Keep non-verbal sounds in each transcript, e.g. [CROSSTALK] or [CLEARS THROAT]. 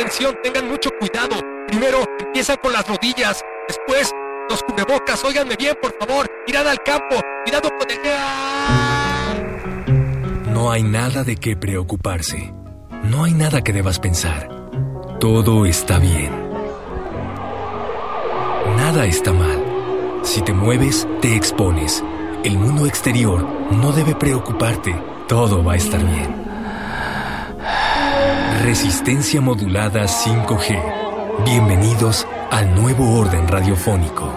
Atención, tengan mucho cuidado. Primero empiezan con las rodillas, después los cubrebocas. Óiganme bien, por favor. Mirad al campo, cuidado con el... No hay nada de qué preocuparse. No hay nada que debas pensar. Todo está bien. Nada está mal. Si te mueves, te expones. El mundo exterior no debe preocuparte. Todo va a estar bien. Resistencia modulada 5G. Bienvenidos al nuevo orden radiofónico.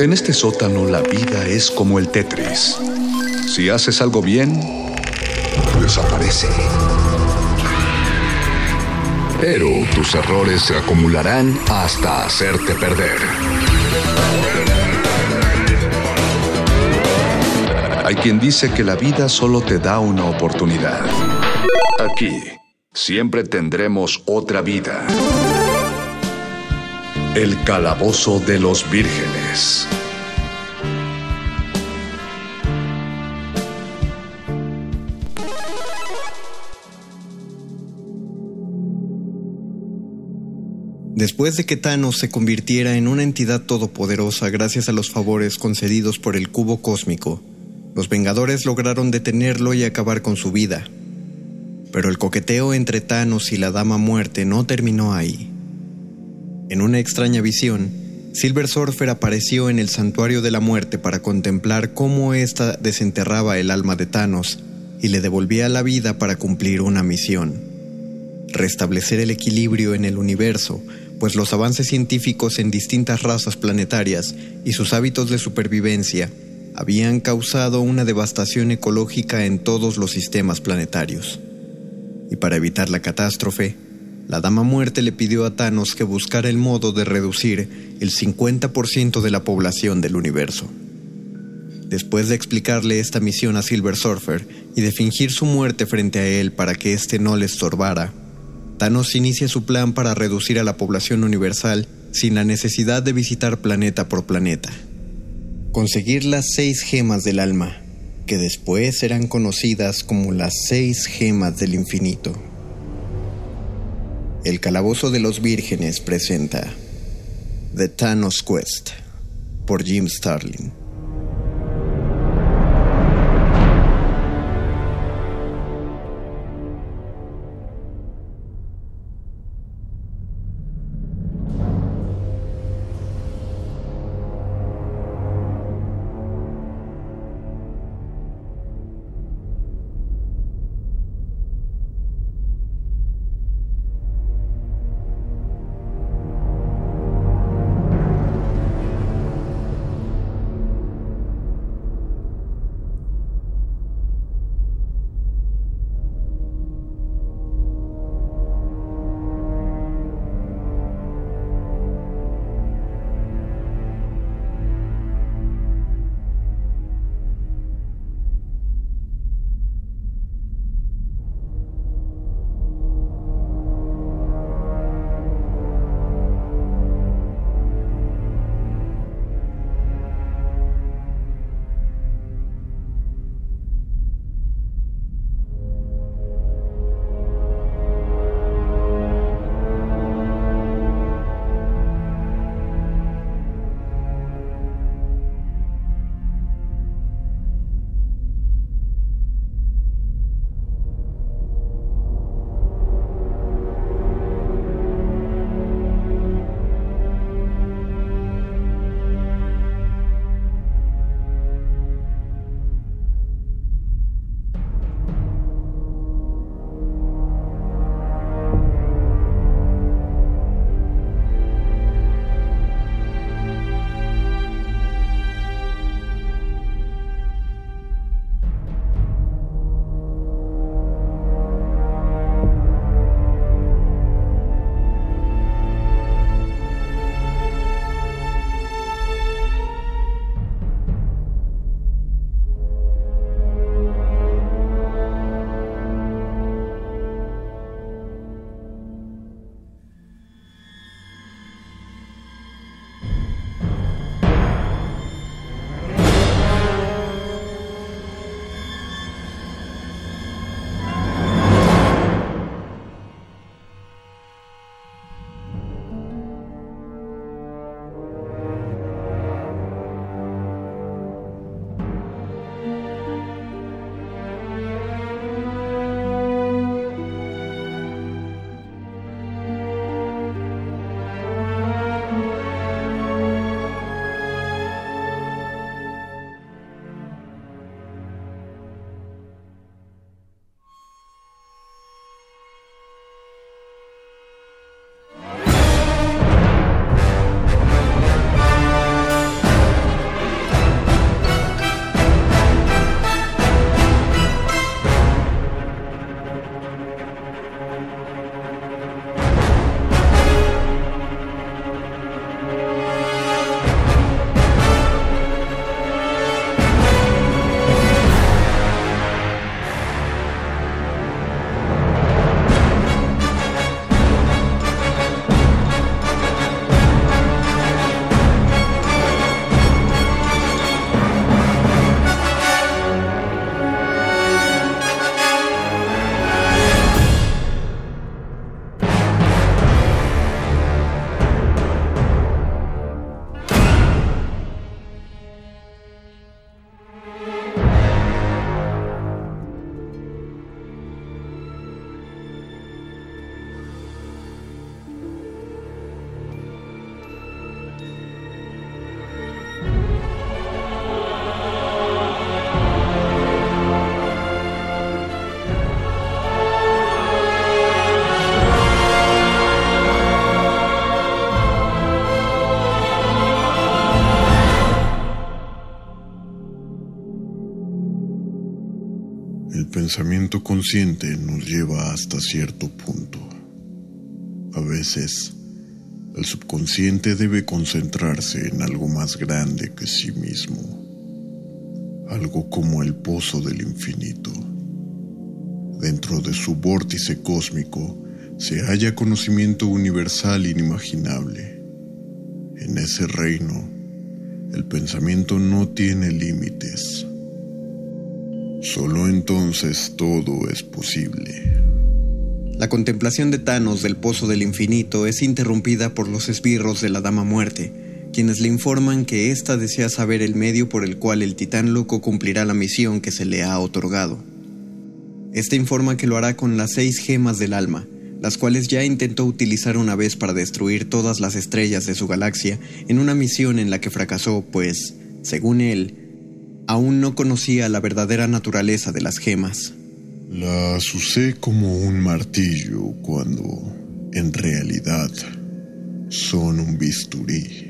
En este sótano la vida es como el Tetris. Si haces algo bien, desaparece. Pero tus errores se acumularán hasta hacerte perder. Hay quien dice que la vida solo te da una oportunidad. Aquí, siempre tendremos otra vida. El calabozo de los vírgenes. Después de que Thanos se convirtiera en una entidad todopoderosa gracias a los favores concedidos por el cubo cósmico, los Vengadores lograron detenerlo y acabar con su vida. Pero el coqueteo entre Thanos y la Dama Muerte no terminó ahí. En una extraña visión, Silver Surfer apareció en el Santuario de la Muerte para contemplar cómo ésta desenterraba el alma de Thanos y le devolvía la vida para cumplir una misión. Restablecer el equilibrio en el universo, pues los avances científicos en distintas razas planetarias y sus hábitos de supervivencia habían causado una devastación ecológica en todos los sistemas planetarios. Y para evitar la catástrofe, la Dama Muerte le pidió a Thanos que buscara el modo de reducir el 50% de la población del universo. Después de explicarle esta misión a Silver Surfer y de fingir su muerte frente a él para que éste no le estorbara, Thanos inicia su plan para reducir a la población universal sin la necesidad de visitar planeta por planeta. Conseguir las seis gemas del alma, que después serán conocidas como las seis gemas del infinito. El Calabozo de los Vírgenes presenta The Thanos Quest por Jim Starlin. Pensamiento consciente nos lleva hasta cierto punto. A veces, el subconsciente debe concentrarse en algo más grande que sí mismo, algo como el pozo del infinito. Dentro de su vórtice cósmico se halla conocimiento universal inimaginable. En ese reino, el pensamiento no tiene límites. Solo entonces todo es posible. La contemplación de Thanos del Pozo del Infinito es interrumpida por los esbirros de la Dama Muerte, quienes le informan que ésta desea saber el medio por el cual el titán loco cumplirá la misión que se le ha otorgado. Este informa que lo hará con las seis gemas del alma, las cuales ya intentó utilizar una vez para destruir todas las estrellas de su galaxia en una misión en la que fracasó, pues, según él, aún no conocía la verdadera naturaleza de las gemas. Las usé como un martillo cuando, en realidad, son un bisturí.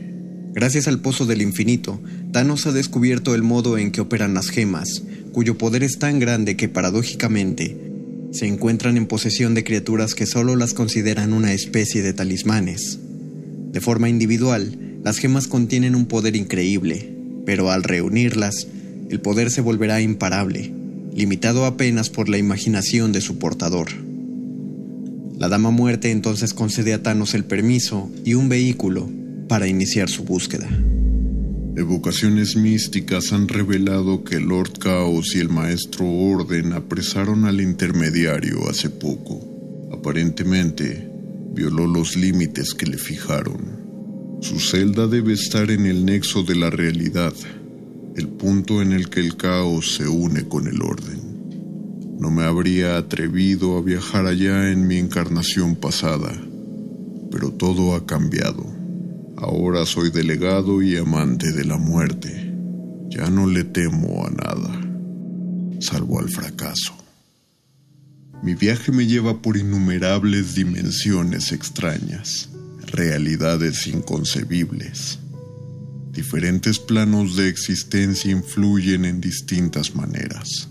Gracias al Pozo del Infinito, Thanos ha descubierto el modo en que operan las gemas, cuyo poder es tan grande que paradójicamente se encuentran en posesión de criaturas que solo las consideran una especie de talismanes. De forma individual, las gemas contienen un poder increíble, pero al reunirlas, el poder se volverá imparable, limitado apenas por la imaginación de su portador. La Dama Muerte entonces concede a Thanos el permiso y un vehículo para iniciar su búsqueda. Evocaciones místicas han revelado que Lord Chaos y el Maestro Orden apresaron al intermediario hace poco. Aparentemente, violó los límites que le fijaron. Su celda debe estar en el nexo de la realidad, el punto en el que el caos se une con el orden. No me habría atrevido a viajar allá en mi encarnación pasada, pero todo ha cambiado. Ahora soy delegado y amante de la muerte. Ya no le temo a nada, salvo al fracaso. Mi viaje me lleva por innumerables dimensiones extrañas, realidades inconcebibles. Diferentes planos de existencia influyen en distintas maneras.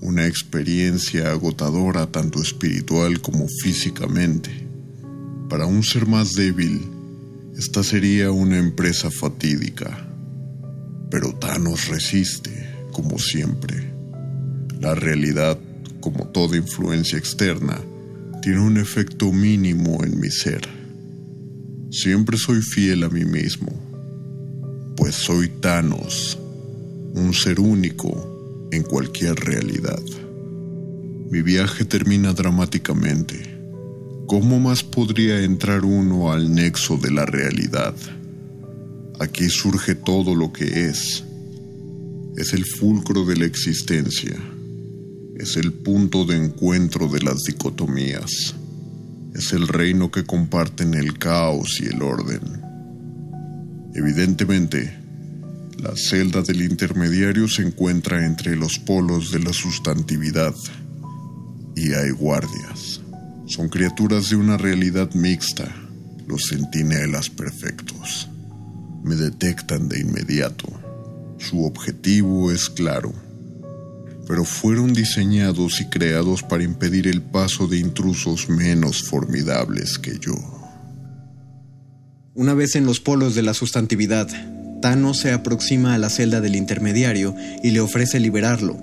Una experiencia agotadora tanto espiritual como físicamente. Para un ser más débil, esta sería una empresa fatídica. Pero Thanos resiste, como siempre. La realidad, como toda influencia externa, tiene un efecto mínimo en mi ser. Siempre soy fiel a mí mismo, pues soy Thanos, un ser único en cualquier realidad. Mi viaje termina dramáticamente ¿Cómo más podría entrar uno al nexo de la realidad? Aquí surge todo lo que es. Es el fulcro de la existencia. Es el punto de encuentro de las dicotomías. Es el reino que comparten el caos y el orden. Evidentemente, la celda del intermediario se encuentra entre los polos de la sustantividad y hay guardias. Son criaturas de una realidad mixta, los centinelas perfectos. Me detectan de inmediato. Su objetivo es claro, pero fueron diseñados y creados para impedir el paso de intrusos menos formidables que yo. Una vez en los polos de la sustantividad, Thanos se aproxima a la celda del intermediario y le ofrece liberarlo,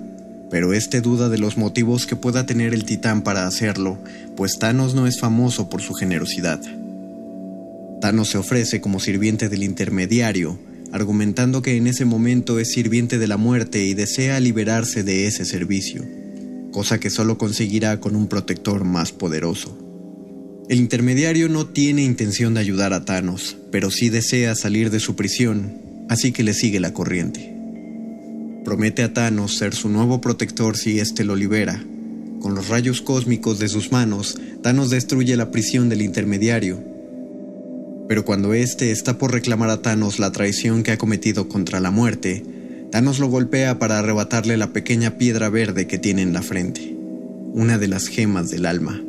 pero este duda de los motivos que pueda tener el titán para hacerlo, pues Thanos no es famoso por su generosidad. Thanos se ofrece como sirviente del intermediario, argumentando que en ese momento es sirviente de la muerte y desea liberarse de ese servicio, cosa que solo conseguirá con un protector más poderoso. El intermediario no tiene intención de ayudar a Thanos, pero sí desea salir de su prisión, así que le sigue la corriente. Promete a Thanos ser su nuevo protector si éste lo libera. Con los rayos cósmicos de sus manos, Thanos destruye la prisión del intermediario. Pero cuando éste está por reclamar a Thanos la traición que ha cometido contra la muerte, Thanos lo golpea para arrebatarle la pequeña piedra verde que tiene en la frente, una de las gemas del alma.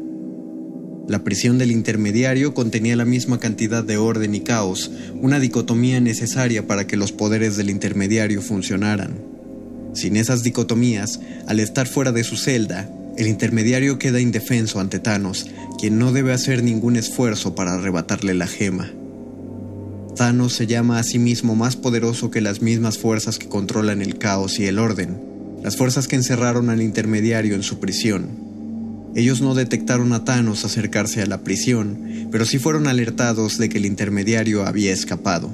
La prisión del intermediario contenía la misma cantidad de orden y caos, una dicotomía necesaria para que los poderes del intermediario funcionaran. Sin esas dicotomías, al estar fuera de su celda, el intermediario queda indefenso ante Thanos, quien no debe hacer ningún esfuerzo para arrebatarle la gema. Thanos se llama a sí mismo más poderoso que las mismas fuerzas que controlan el caos y el orden, las fuerzas que encerraron al intermediario en su prisión. Ellos no detectaron a Thanos acercarse a la prisión, pero sí fueron alertados de que el intermediario había escapado.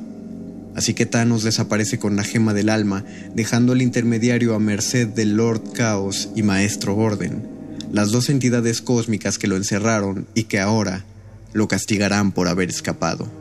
Así que Thanos desaparece con la gema del alma, dejando al intermediario a merced del Lord Caos y Maestro Orden, las dos entidades cósmicas que lo encerraron y que ahora lo castigarán por haber escapado.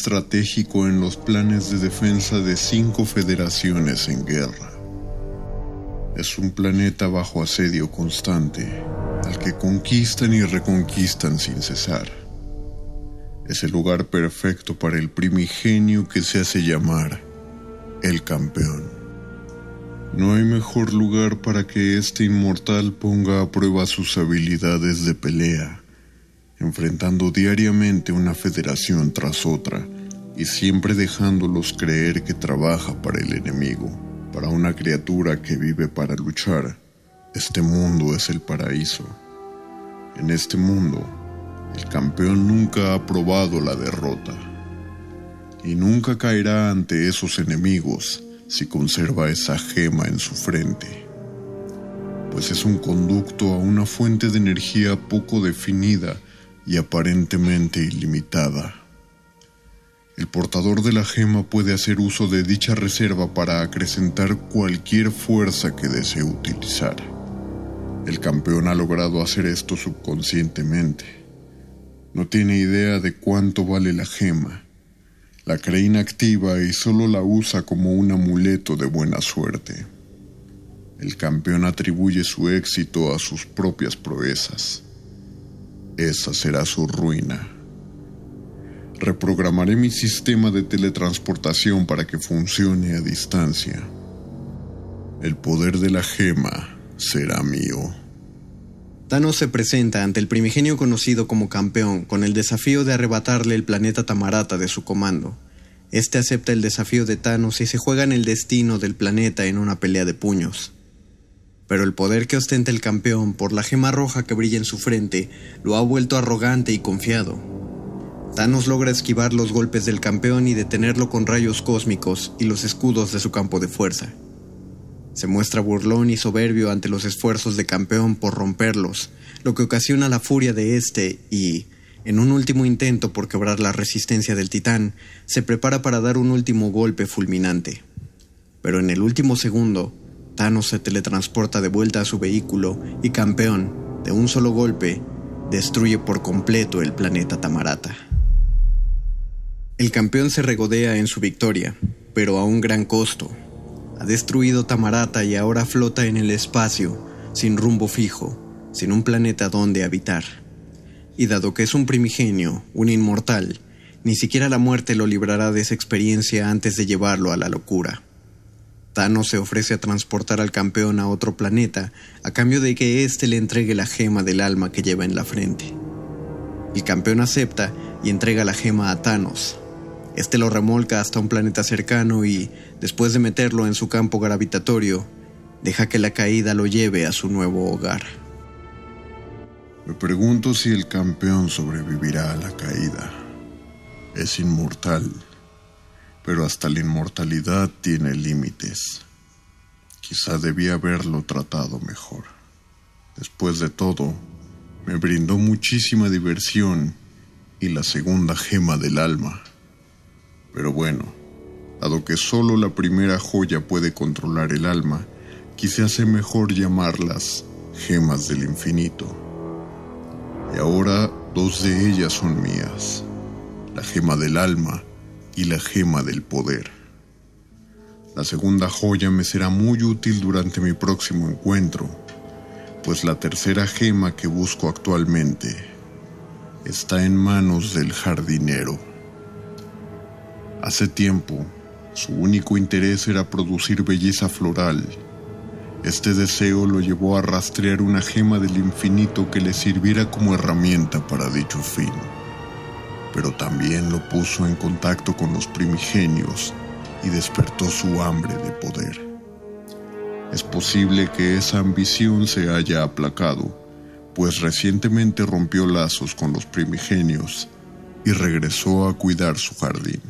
Estratégico en los planes de defensa de cinco federaciones en guerra. Es un planeta bajo asedio constante, al que conquistan y reconquistan sin cesar. Es el lugar perfecto para el primigenio que se hace llamar el campeón. No hay mejor lugar para que este inmortal ponga a prueba sus habilidades de pelea, enfrentando diariamente una federación tras otra y siempre dejándolos creer que trabaja para el enemigo, para una criatura que vive para luchar. Este mundo es el paraíso. En este mundo, el campeón nunca ha probado la derrota y nunca caerá ante esos enemigos si conserva esa gema en su frente, pues es un conducto a una fuente de energía poco definida y aparentemente ilimitada. El portador de la gema puede hacer uso de dicha reserva para acrecentar cualquier fuerza que desee utilizar. El campeón ha logrado hacer esto subconscientemente. No tiene idea de cuánto vale la gema la cree inactiva y solo la usa como un amuleto de buena suerte. El campeón atribuye su éxito a sus propias proezas. Esa será su ruina. Reprogramaré mi sistema de teletransportación para que funcione a distancia. El poder de la gema será mío. Thanos se presenta ante el primigenio conocido como campeón con el desafío de arrebatarle el planeta Tamarata de su comando. Este acepta el desafío de Thanos y se juega en el destino del planeta en una pelea de puños. Pero el poder que ostenta el campeón por la gema roja que brilla en su frente lo ha vuelto arrogante y confiado. Thanos logra esquivar los golpes del campeón y detenerlo con rayos cósmicos y los escudos de su campo de fuerza. Se muestra burlón y soberbio ante los esfuerzos de campeón por romperlos, lo que ocasiona la furia de este y, en un último intento por quebrar la resistencia del titán, se prepara para dar un último golpe fulminante. Pero en el último segundo, Thanos se teletransporta de vuelta a su vehículo y campeón, de un solo golpe, destruye por completo el planeta Tamarata. El campeón se regodea en su victoria, pero a un gran costo, ha destruido Tamarata y ahora flota en el espacio, sin rumbo fijo, sin un planeta donde habitar. Y dado que es un primigenio, un inmortal, ni siquiera la muerte lo librará de esa experiencia antes de llevarlo a la locura. Thanos se ofrece a transportar al campeón a otro planeta a cambio de que éste le entregue la gema del alma que lleva en la frente. El campeón acepta y entrega la gema a Thanos, este lo remolca hasta un planeta cercano y, después de meterlo en su campo gravitatorio, deja que la caída lo lleve a su nuevo hogar. Me pregunto si el campeón sobrevivirá a la caída. Es inmortal, pero hasta la inmortalidad tiene límites. Quizá debía haberlo tratado mejor. Después de todo, me brindó muchísima diversión y la segunda gema del alma. Pero bueno, dado que solo la primera joya puede controlar el alma, quise hacer mejor llamarlas gemas del infinito. Y ahora dos de ellas son mías, la gema del alma y la gema del poder. La segunda joya me será muy útil durante mi próximo encuentro, pues la tercera gema que busco actualmente está en manos del jardinero. Hace tiempo, su único interés era producir belleza floral. Este deseo lo llevó a rastrear una gema del infinito que le sirviera como herramienta para dicho fin. Pero también lo puso en contacto con los primigenios y despertó su hambre de poder. Es posible que esa ambición se haya aplacado, pues recientemente rompió lazos con los primigenios y regresó a cuidar su jardín.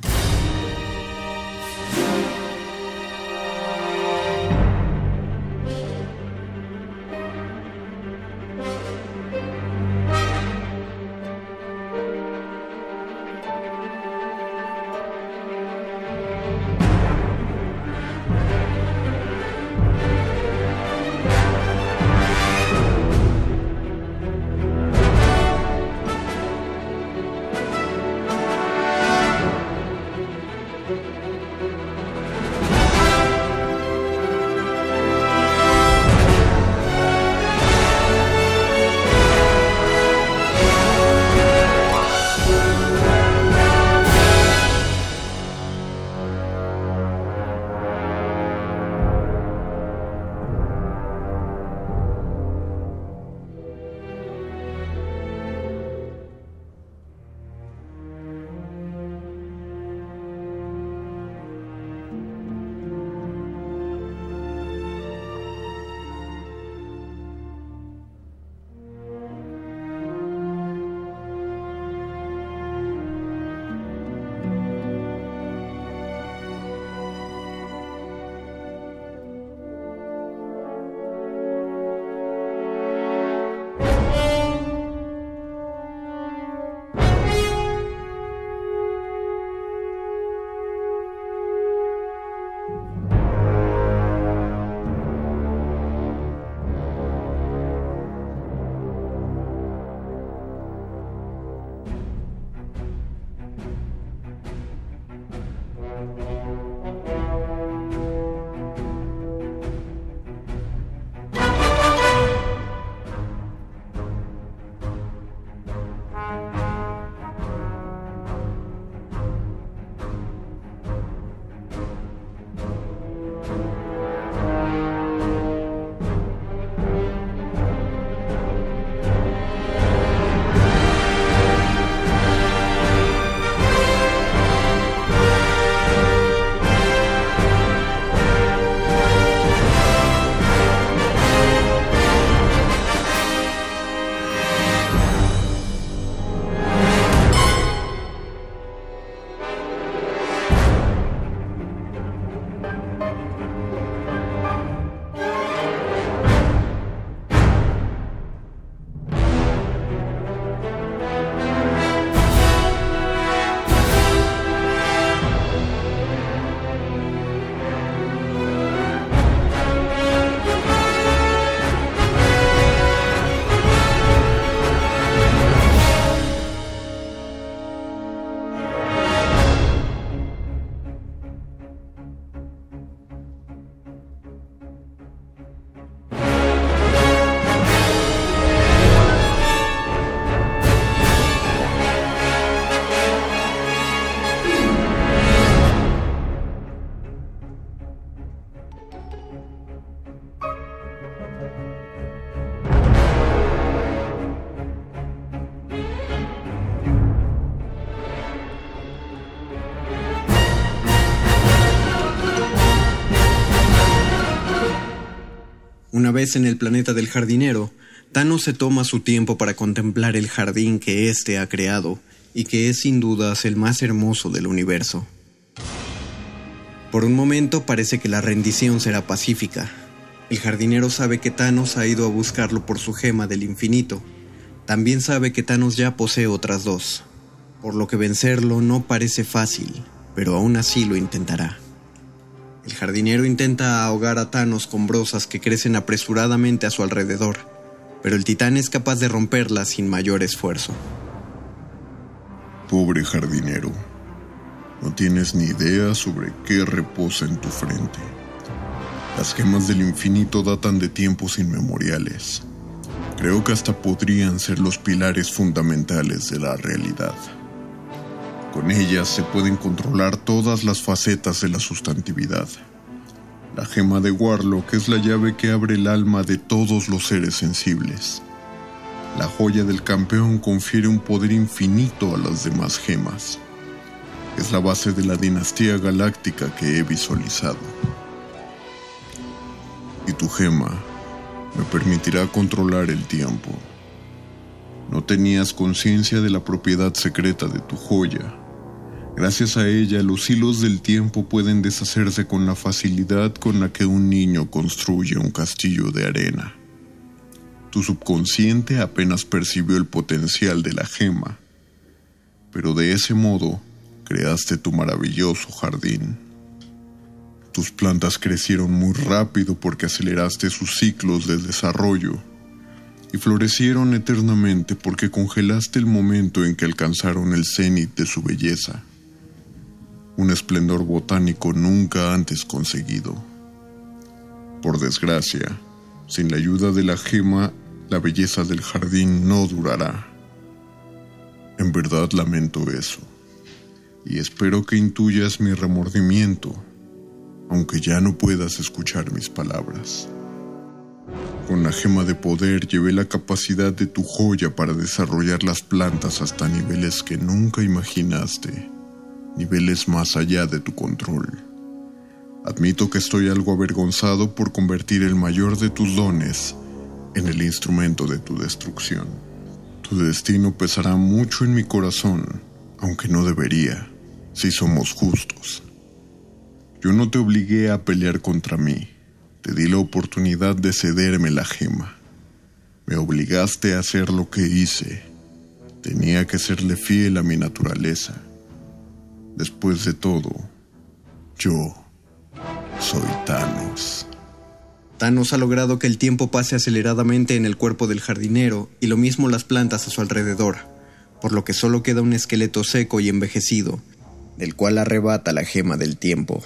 Una vez en el planeta del jardinero, Thanos se toma su tiempo para contemplar el jardín que éste ha creado y que es sin dudas el más hermoso del universo. Por un momento parece que la rendición será pacífica. El jardinero sabe que Thanos ha ido a buscarlo por su gema del infinito. También sabe que Thanos ya posee otras dos, por lo que vencerlo no parece fácil, pero aún así lo intentará. El jardinero intenta ahogar a Thanos con que crecen apresuradamente a su alrededor, pero el titán es capaz de romperlas sin mayor esfuerzo. Pobre jardinero, no tienes ni idea sobre qué reposa en tu frente. Las gemas del infinito datan de tiempos inmemoriales. Creo que hasta podrían ser los pilares fundamentales de la realidad. Con ellas se pueden controlar todas las facetas de la sustantividad. La gema de Warlock es la llave que abre el alma de todos los seres sensibles. La joya del campeón confiere un poder infinito a las demás gemas. Es la base de la dinastía galáctica que he visualizado. Y tu gema me permitirá controlar el tiempo. No tenías conciencia de la propiedad secreta de tu joya. Gracias a ella, los hilos del tiempo pueden deshacerse con la facilidad con la que un niño construye un castillo de arena. Tu subconsciente apenas percibió el potencial de la gema, pero de ese modo creaste tu maravilloso jardín. Tus plantas crecieron muy rápido porque aceleraste sus ciclos de desarrollo y florecieron eternamente porque congelaste el momento en que alcanzaron el cenit de su belleza, un esplendor botánico nunca antes conseguido. Por desgracia, sin la ayuda de la gema, la belleza del jardín no durará. En verdad lamento eso, y espero que intuyas mi remordimiento, aunque ya no puedas escuchar mis palabras. Con la gema de poder llevé la capacidad de tu joya para desarrollar las plantas hasta niveles que nunca imaginaste, niveles más allá de tu control. Admito que estoy algo avergonzado por convertir el mayor de tus dones en el instrumento de tu destrucción. Tu destino pesará mucho en mi corazón, aunque no debería, si somos justos. Yo no te obligué a pelear contra mí, te di la oportunidad de cederme la gema. Me obligaste a hacer lo que hice. Tenía que serle fiel a mi naturaleza. Después de todo, yo soy Thanos. Thanos ha logrado que el tiempo pase aceleradamente en el cuerpo del jardinero y lo mismo las plantas a su alrededor, por lo que solo queda un esqueleto seco y envejecido, del cual arrebata la gema del tiempo.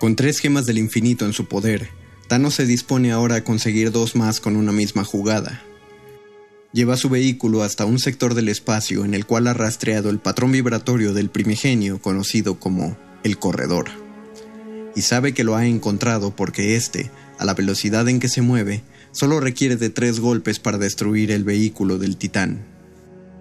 Con tres gemas del infinito en su poder, Thanos se dispone ahora a conseguir dos más con una misma jugada. Lleva su vehículo hasta un sector del espacio en el cual ha rastreado el patrón vibratorio del primigenio conocido como el corredor. Y sabe que lo ha encontrado porque éste, a la velocidad en que se mueve, solo requiere de tres golpes para destruir el vehículo del titán.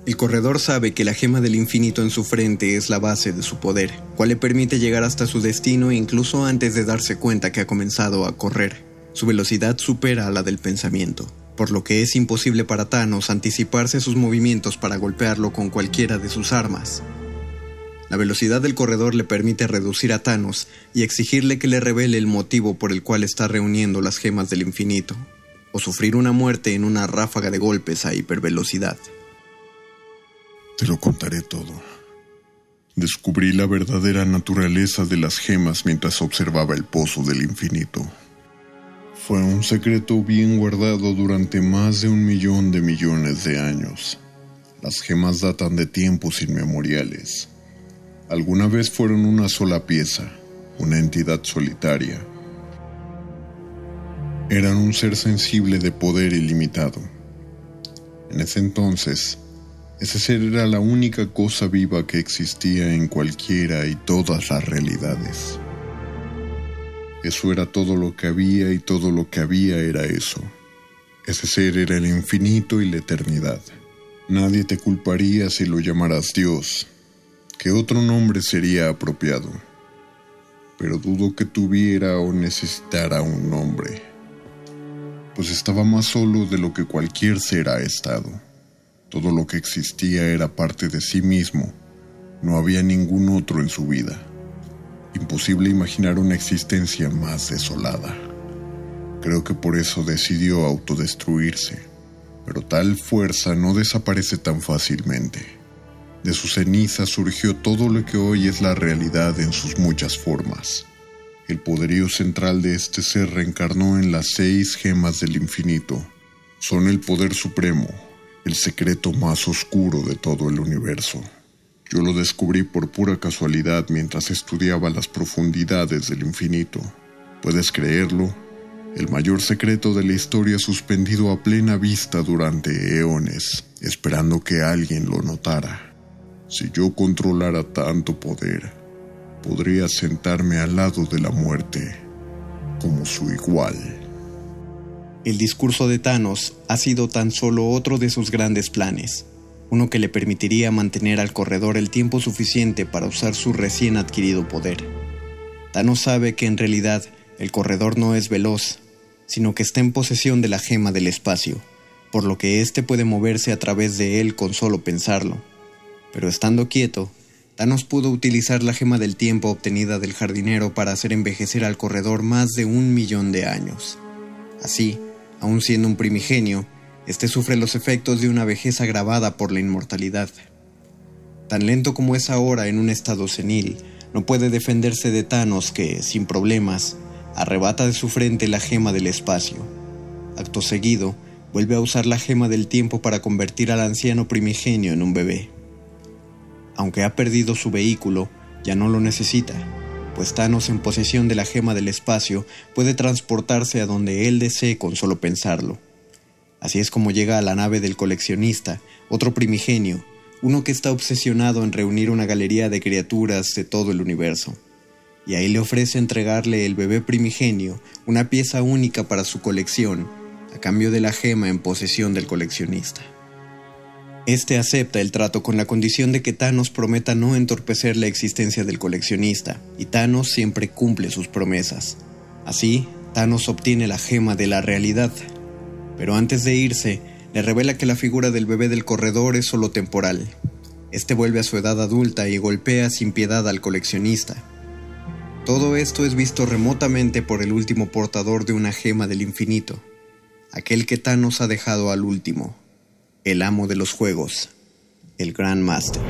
El corredor sabe que la gema del infinito en su frente es la base de su poder, cual le permite llegar hasta su destino incluso antes de darse cuenta que ha comenzado a correr. Su velocidad supera a la del pensamiento, por lo que es imposible para Thanos anticiparse sus movimientos para golpearlo con cualquiera de sus armas. La velocidad del corredor le permite reducir a Thanos y exigirle que le revele el motivo por el cual está reuniendo las gemas del infinito, o sufrir una muerte en una ráfaga de golpes a hipervelocidad. Te lo contaré todo. Descubrí la verdadera naturaleza de las gemas mientras observaba el pozo del infinito. Fue un secreto bien guardado durante más de un millón de millones de años. Las gemas datan de tiempos inmemoriales. Alguna vez fueron una sola pieza, una entidad solitaria. Eran un ser sensible de poder ilimitado. En ese entonces, ese ser era la única cosa viva que existía en cualquiera y todas las realidades. Eso era todo lo que había y todo lo que había era eso. Ese ser era el infinito y la eternidad. Nadie te culparía si lo llamaras Dios. ¿Qué otro nombre sería apropiado? Pero dudo que tuviera o necesitara un nombre, pues estaba más solo de lo que cualquier ser ha estado. Todo lo que existía era parte de sí mismo. No había ningún otro en su vida. Imposible imaginar una existencia más desolada. Creo que por eso decidió autodestruirse. Pero tal fuerza no desaparece tan fácilmente. De su ceniza surgió todo lo que hoy es la realidad en sus muchas formas. El poderío central de este ser reencarnó en las seis gemas del infinito. Son el poder supremo, el secreto más oscuro de todo el universo. Yo lo descubrí por pura casualidad mientras estudiaba las profundidades del infinito. ¿Puedes creerlo? El mayor secreto de la historia suspendido a plena vista durante eones, esperando que alguien lo notara. Si yo controlara tanto poder, podría sentarme al lado de la muerte, como su igual. El discurso de Thanos ha sido tan solo otro de sus grandes planes, uno que le permitiría mantener al corredor el tiempo suficiente para usar su recién adquirido poder. Thanos sabe que en realidad el corredor no es veloz, sino que está en posesión de la gema del espacio, por lo que éste puede moverse a través de él con solo pensarlo. Pero estando quieto, Thanos pudo utilizar la gema del tiempo obtenida del jardinero para hacer envejecer al corredor más de un millón de años. Así, aun siendo un primigenio, este sufre los efectos de una vejez agravada por la inmortalidad. Tan lento como es ahora en un estado senil, no puede defenderse de Thanos que, sin problemas, arrebata de su frente la gema del espacio. Acto seguido, vuelve a usar la gema del tiempo para convertir al anciano primigenio en un bebé. Aunque ha perdido su vehículo, ya no lo necesita pues en posesión de la gema del espacio puede transportarse a donde él desee con solo pensarlo. Así es como llega a la nave del coleccionista, otro primigenio, uno que está obsesionado en reunir una galería de criaturas de todo el universo. Y ahí le ofrece entregarle el bebé primigenio, una pieza única para su colección, a cambio de la gema en posesión del coleccionista. Este acepta el trato con la condición de que Thanos prometa no entorpecer la existencia del coleccionista, y Thanos siempre cumple sus promesas. Así, Thanos obtiene la gema de la realidad. Pero antes de irse, le revela que la figura del bebé del corredor es solo temporal. Este vuelve a su edad adulta y golpea sin piedad al coleccionista. Todo esto es visto remotamente por el último portador de una gema del infinito, aquel que Thanos ha dejado al último el amo de los juegos, el Grand Master.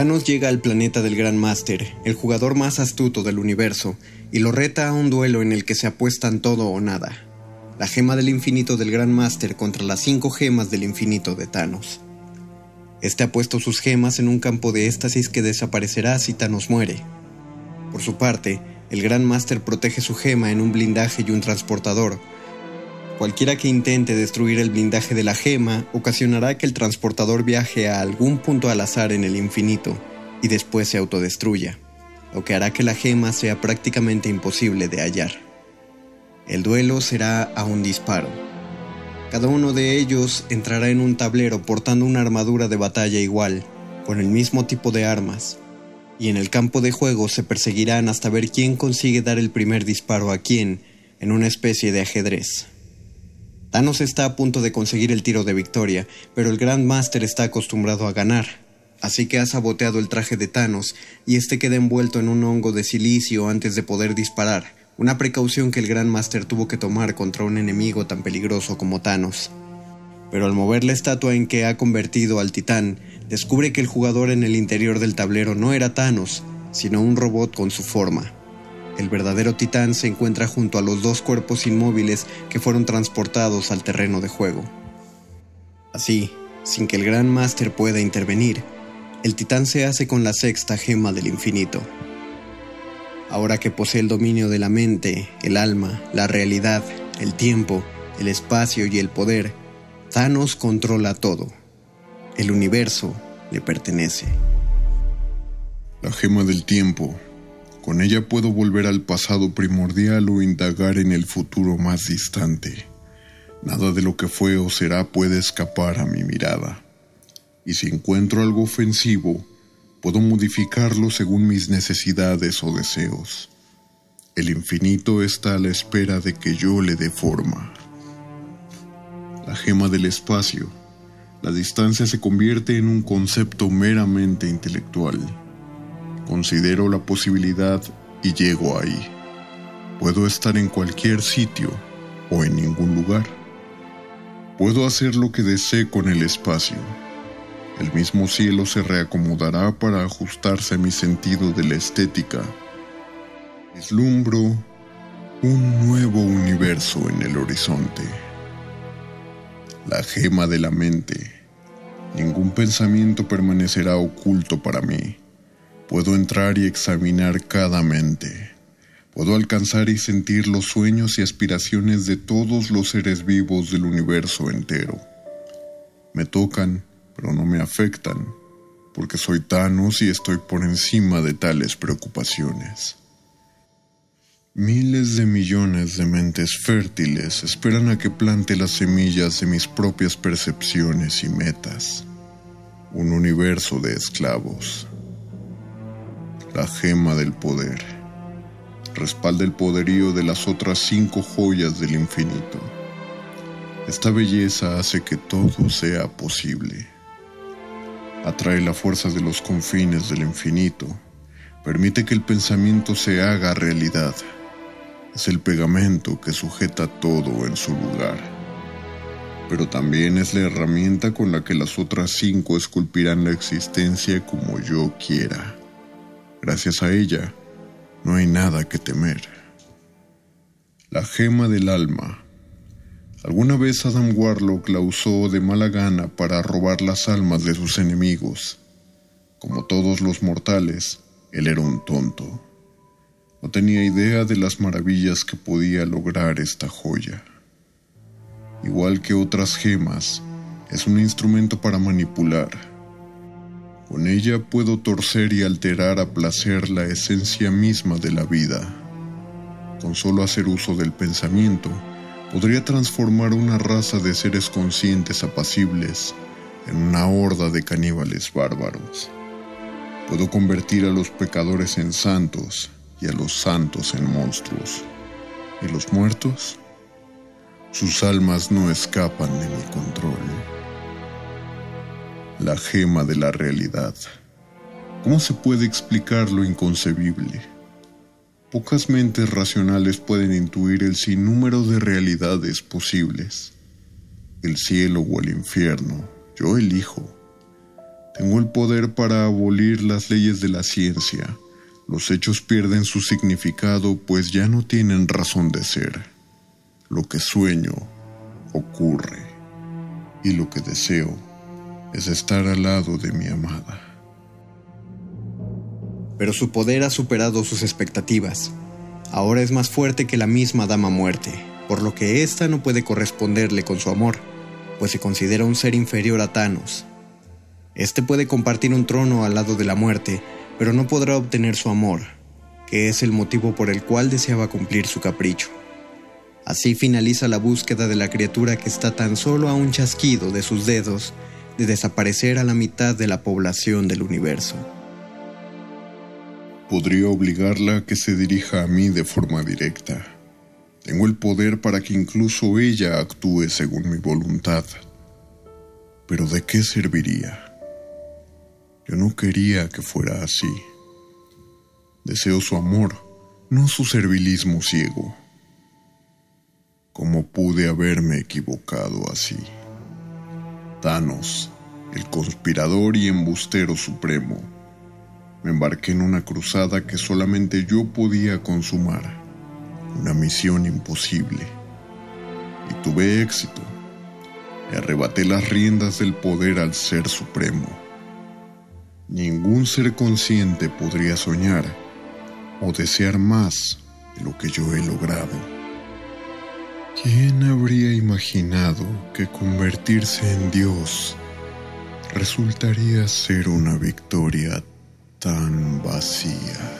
Thanos llega al planeta del Gran Máster, el jugador más astuto del universo, y lo reta a un duelo en el que se apuestan todo o nada. La gema del infinito del Gran Máster contra las cinco gemas del infinito de Thanos. Este ha puesto sus gemas en un campo de éxtasis que desaparecerá si Thanos muere. Por su parte, el Gran Máster protege su gema en un blindaje y un transportador. Cualquiera que intente destruir el blindaje de la gema ocasionará que el transportador viaje a algún punto al azar en el infinito y después se autodestruya, lo que hará que la gema sea prácticamente imposible de hallar. El duelo será a un disparo. Cada uno de ellos entrará en un tablero portando una armadura de batalla igual, con el mismo tipo de armas, y en el campo de juego se perseguirán hasta ver quién consigue dar el primer disparo a quién en una especie de ajedrez. Thanos está a punto de conseguir el tiro de victoria, pero el Grand Master está acostumbrado a ganar, así que ha saboteado el traje de Thanos y este queda envuelto en un hongo de silicio antes de poder disparar, una precaución que el Grand Master tuvo que tomar contra un enemigo tan peligroso como Thanos. Pero al mover la estatua en que ha convertido al titán, descubre que el jugador en el interior del tablero no era Thanos, sino un robot con su forma. El verdadero titán se encuentra junto a los dos cuerpos inmóviles que fueron transportados al terreno de juego. Así, sin que el Gran Máster pueda intervenir, el titán se hace con la sexta gema del infinito. Ahora que posee el dominio de la mente, el alma, la realidad, el tiempo, el espacio y el poder, Thanos controla todo. El universo le pertenece. La gema del tiempo. Con ella puedo volver al pasado primordial o indagar en el futuro más distante. Nada de lo que fue o será puede escapar a mi mirada. Y si encuentro algo ofensivo, puedo modificarlo según mis necesidades o deseos. El infinito está a la espera de que yo le dé forma. La gema del espacio la distancia se convierte en un concepto meramente intelectual. Considero la posibilidad y llego ahí. Puedo estar en cualquier sitio o en ningún lugar. Puedo hacer lo que desee con el espacio. El mismo cielo se reacomodará para ajustarse a mi sentido de la estética. Vislumbro un nuevo universo en el horizonte la gema de la mente. Ningún pensamiento permanecerá oculto para mí. Puedo entrar y examinar cada mente. Puedo alcanzar y sentir los sueños y aspiraciones de todos los seres vivos del universo entero. Me tocan, pero no me afectan, porque soy Thanos y estoy por encima de tales preocupaciones. Miles de millones de mentes fértiles esperan a que plante las semillas de mis propias percepciones y metas. Un universo de esclavos. La gema del poder. Respalda el poderío de las otras cinco joyas del infinito. Esta belleza hace que todo sea posible. Atrae la fuerza de los confines del infinito. Permite que el pensamiento se haga realidad es el pegamento que sujeta todo en su lugar. Pero también es la herramienta con la que las otras cinco esculpirán la existencia como yo quiera. Gracias a ella, no hay nada que temer. La gema del alma. Alguna vez Adam Warlock la usó de mala gana para robar las almas de sus enemigos. Como todos los mortales, él era un tonto. No tenía idea de las maravillas que podía lograr esta joya. Igual que otras gemas, es un instrumento para manipular. Con ella puedo torcer y alterar a placer la esencia misma de la vida. Con solo hacer uso del pensamiento, podría transformar una raza de seres conscientes apacibles en una horda de caníbales bárbaros. Puedo convertir a los pecadores en santos y a los santos en monstruos. ¿Y los muertos? Sus almas no escapan de mi control. La gema de la realidad. ¿Cómo se puede explicar lo inconcebible? Pocas mentes racionales pueden intuir el sinnúmero de realidades posibles. El cielo o el infierno, yo elijo. Tengo el poder para abolir las leyes de la ciencia. Los hechos pierden su significado pues ya no tienen razón de ser. Lo que sueño ocurre y lo que deseo es estar al lado de mi amada. Pero su poder ha superado sus expectativas. Ahora es más fuerte que la misma Dama Muerte, por lo que ésta no puede corresponderle con su amor, pues se considera un ser inferior a Thanos, este puede compartir un trono al lado de la muerte, pero no podrá obtener su amor, que es el motivo por el cual deseaba cumplir su capricho. Así finaliza la búsqueda de la criatura que está tan solo a un chasquido de sus dedos de desaparecer a la mitad de la población del universo. Podría obligarla a que se dirija a mí de forma directa. Tengo el poder para que incluso ella actúe según mi voluntad. Pero ¿de qué serviría? Yo no quería que fuera así. Deseo su amor, no su servilismo ciego. ¿Cómo pude haberme equivocado así? Thanos, el conspirador y embustero supremo, me embarqué en una cruzada que solamente yo podía consumar, una misión imposible. Y tuve éxito. Le arrebaté las riendas del poder al Ser Supremo Ningún ser consciente podría soñar o desear más de lo que yo he logrado. ¿Quién habría imaginado que convertirse en Dios resultaría ser una victoria tan vacía?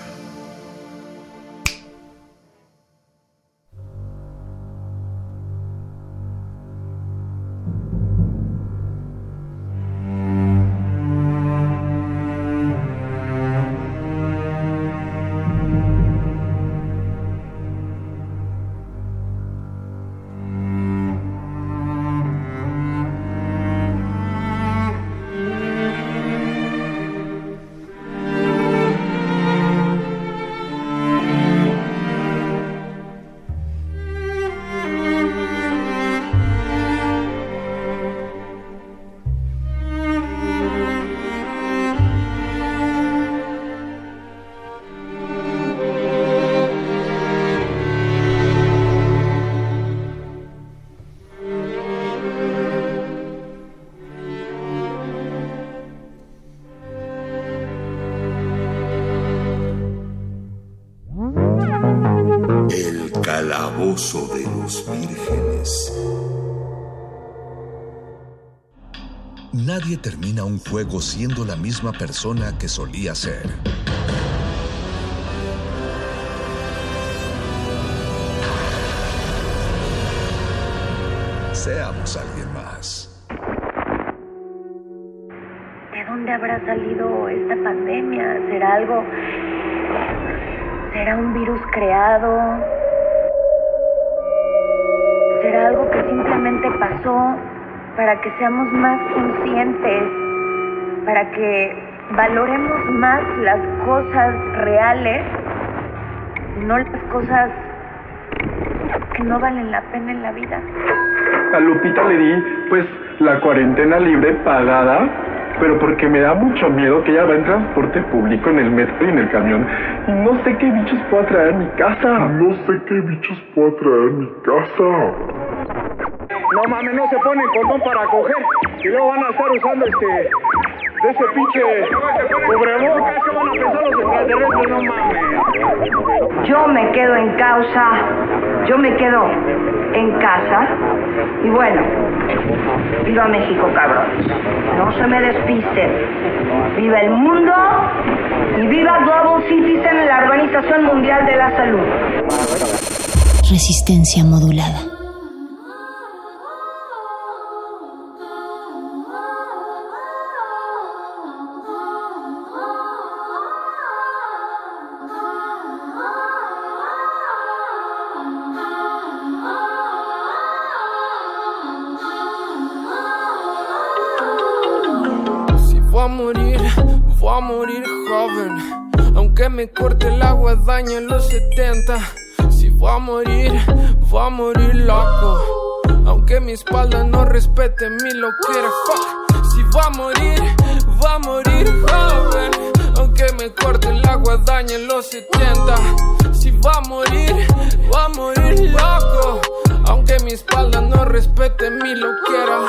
Juego siendo la misma persona que solía ser. Seamos alguien más. ¿De dónde habrá salido esta pandemia? ¿Será algo... ¿Será un virus creado? será algo que simplemente pasó para que seamos más conscientes, para que valoremos más las cosas reales, no las cosas que no valen la pena en la vida. A Lupita le di, pues, la cuarentena libre pagada pero porque me da mucho miedo que ella va en transporte público, en el metro y en el camión. Y no sé qué bichos puedo traer a mi casa. No sé qué bichos puedo traer a mi casa. No mames, no se ponen condón para coger. Y luego van a estar usando este. De ese pinche cubrebocas que van a pensar los extraterrestres, no mames. Yo me quedo en causa. Yo me quedo en casa. Y bueno, viva México, cabrón. No se me despisten. Viva el mundo y viva Global Citizen, la Organización Mundial de la Salud. Resistencia modulada. Me corte el agua daña en los 70. Si voy a morir, voy a morir loco. Aunque mi espalda no respete mi loquera, fuck. Si voy a morir, va a morir joven. Aunque me corte el agua, daña en los 70. Si va a morir, va a morir loco. Aunque mi espalda no respete mi loquera.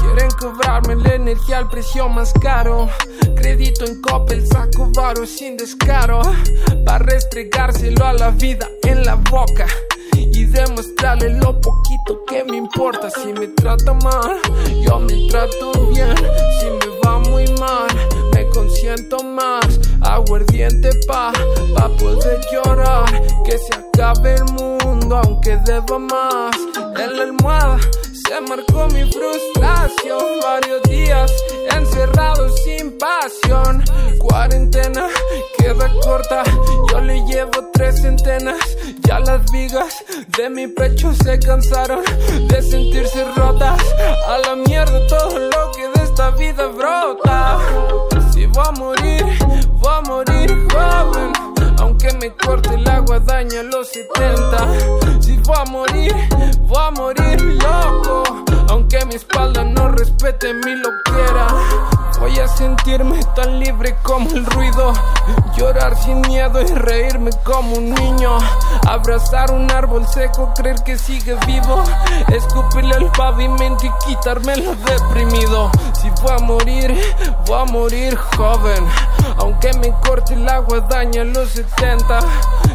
Quieren cobrarme la energía al precio más caro. Crédito en Coppel, saco varo sin descaro. Para restregárselo a la vida en la boca y demostrarle lo poquito que me importa. Si me trata mal, yo me trato bien. Si me va muy mal, me consiento más. Aguardiente pa, pa poder llorar. Que se acabe el mundo, aunque deba más. En la almohada se marcó mi frustración. Varios días encerrado sin pasión. Cuarentena queda corta, yo le llevo tres centenas. Ya las vigas de mi pecho se cansaron de sentirse rotas. A la mierda todo lo que de esta vida brota. Si voy a morir, voy a morir joven. Aunque me corte el agua, daña los 70. Si voy a morir, voy a morir loco. Aunque mi espalda no respete mi loquera. Voy a sentirme tan libre como el ruido. Llorar sin miedo y reírme como un niño. Abrazar un árbol seco, creer que sigue vivo. Escupirle al pavimento y quitarme lo deprimido. Si voy a morir, voy a morir joven. Aunque me corte el agua, daña los 70.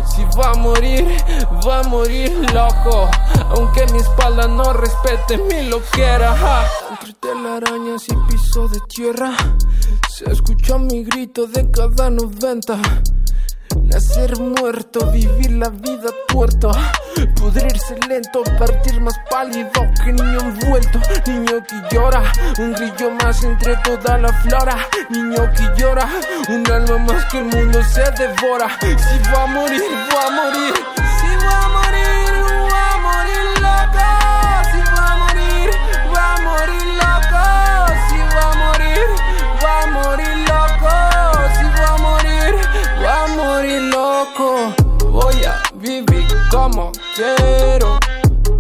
Si voy a morir, voy a morir loco. Aunque mi espalda no respete mi loquera. Ja. Entre telarañas y piso de tierra, se escucha mi grito de cada 90. Nacer muerto, vivir la vida tuerto, pudrirse lento, partir más pálido que niño envuelto, niño que llora, un grillo más entre toda la flora, niño que llora, un alma más que el mundo se devora. Si va a morir, va a morir, Voy a vivir como quiero,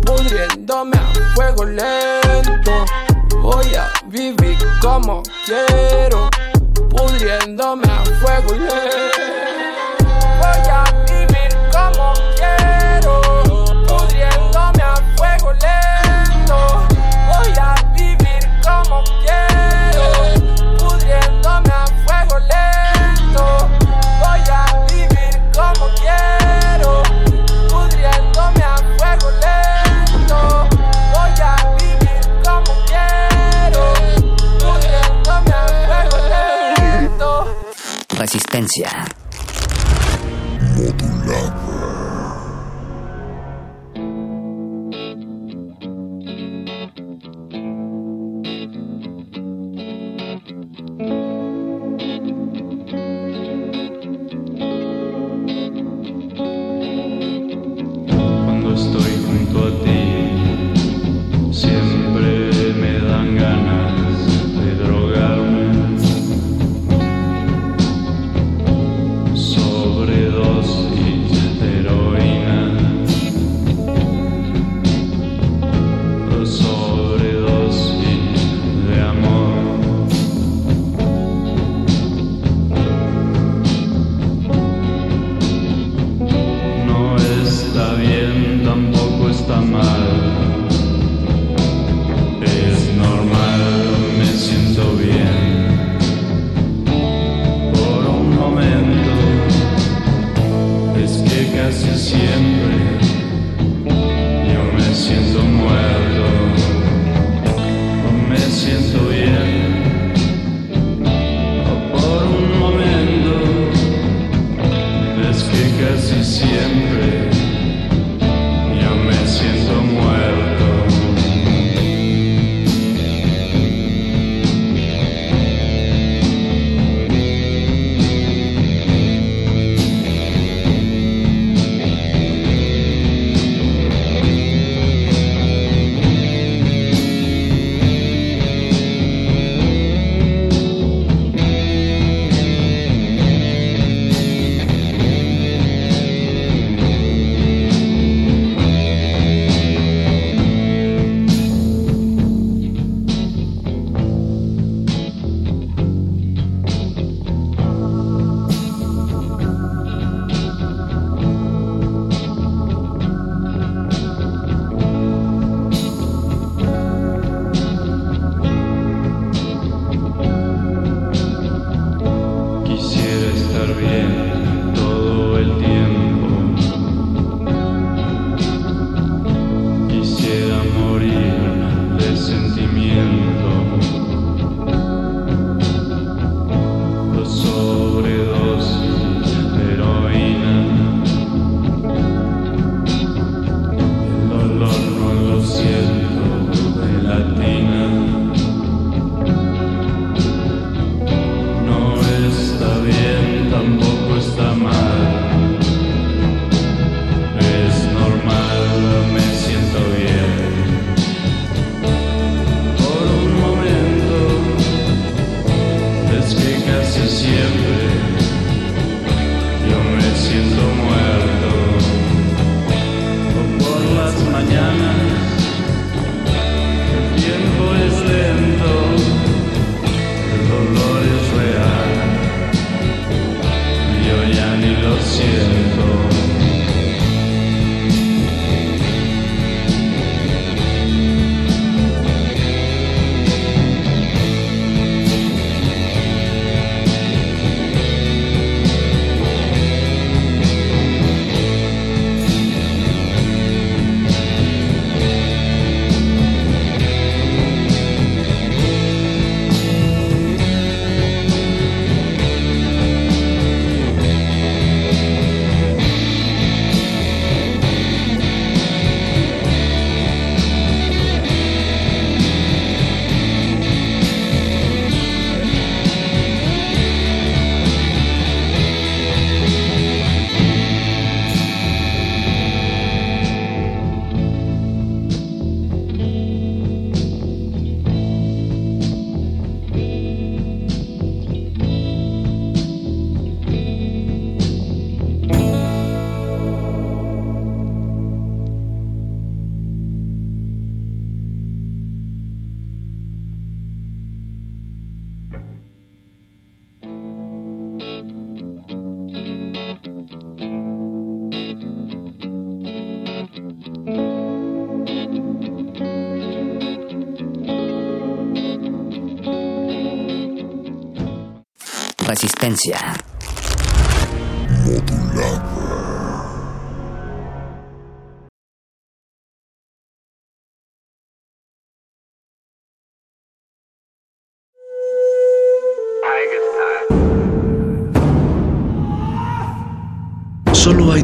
pudriéndome a fuego lento. Voy a vivir como quiero, pudriéndome a fuego lento. Voy a vivir como quiero, Resistencia. Cuando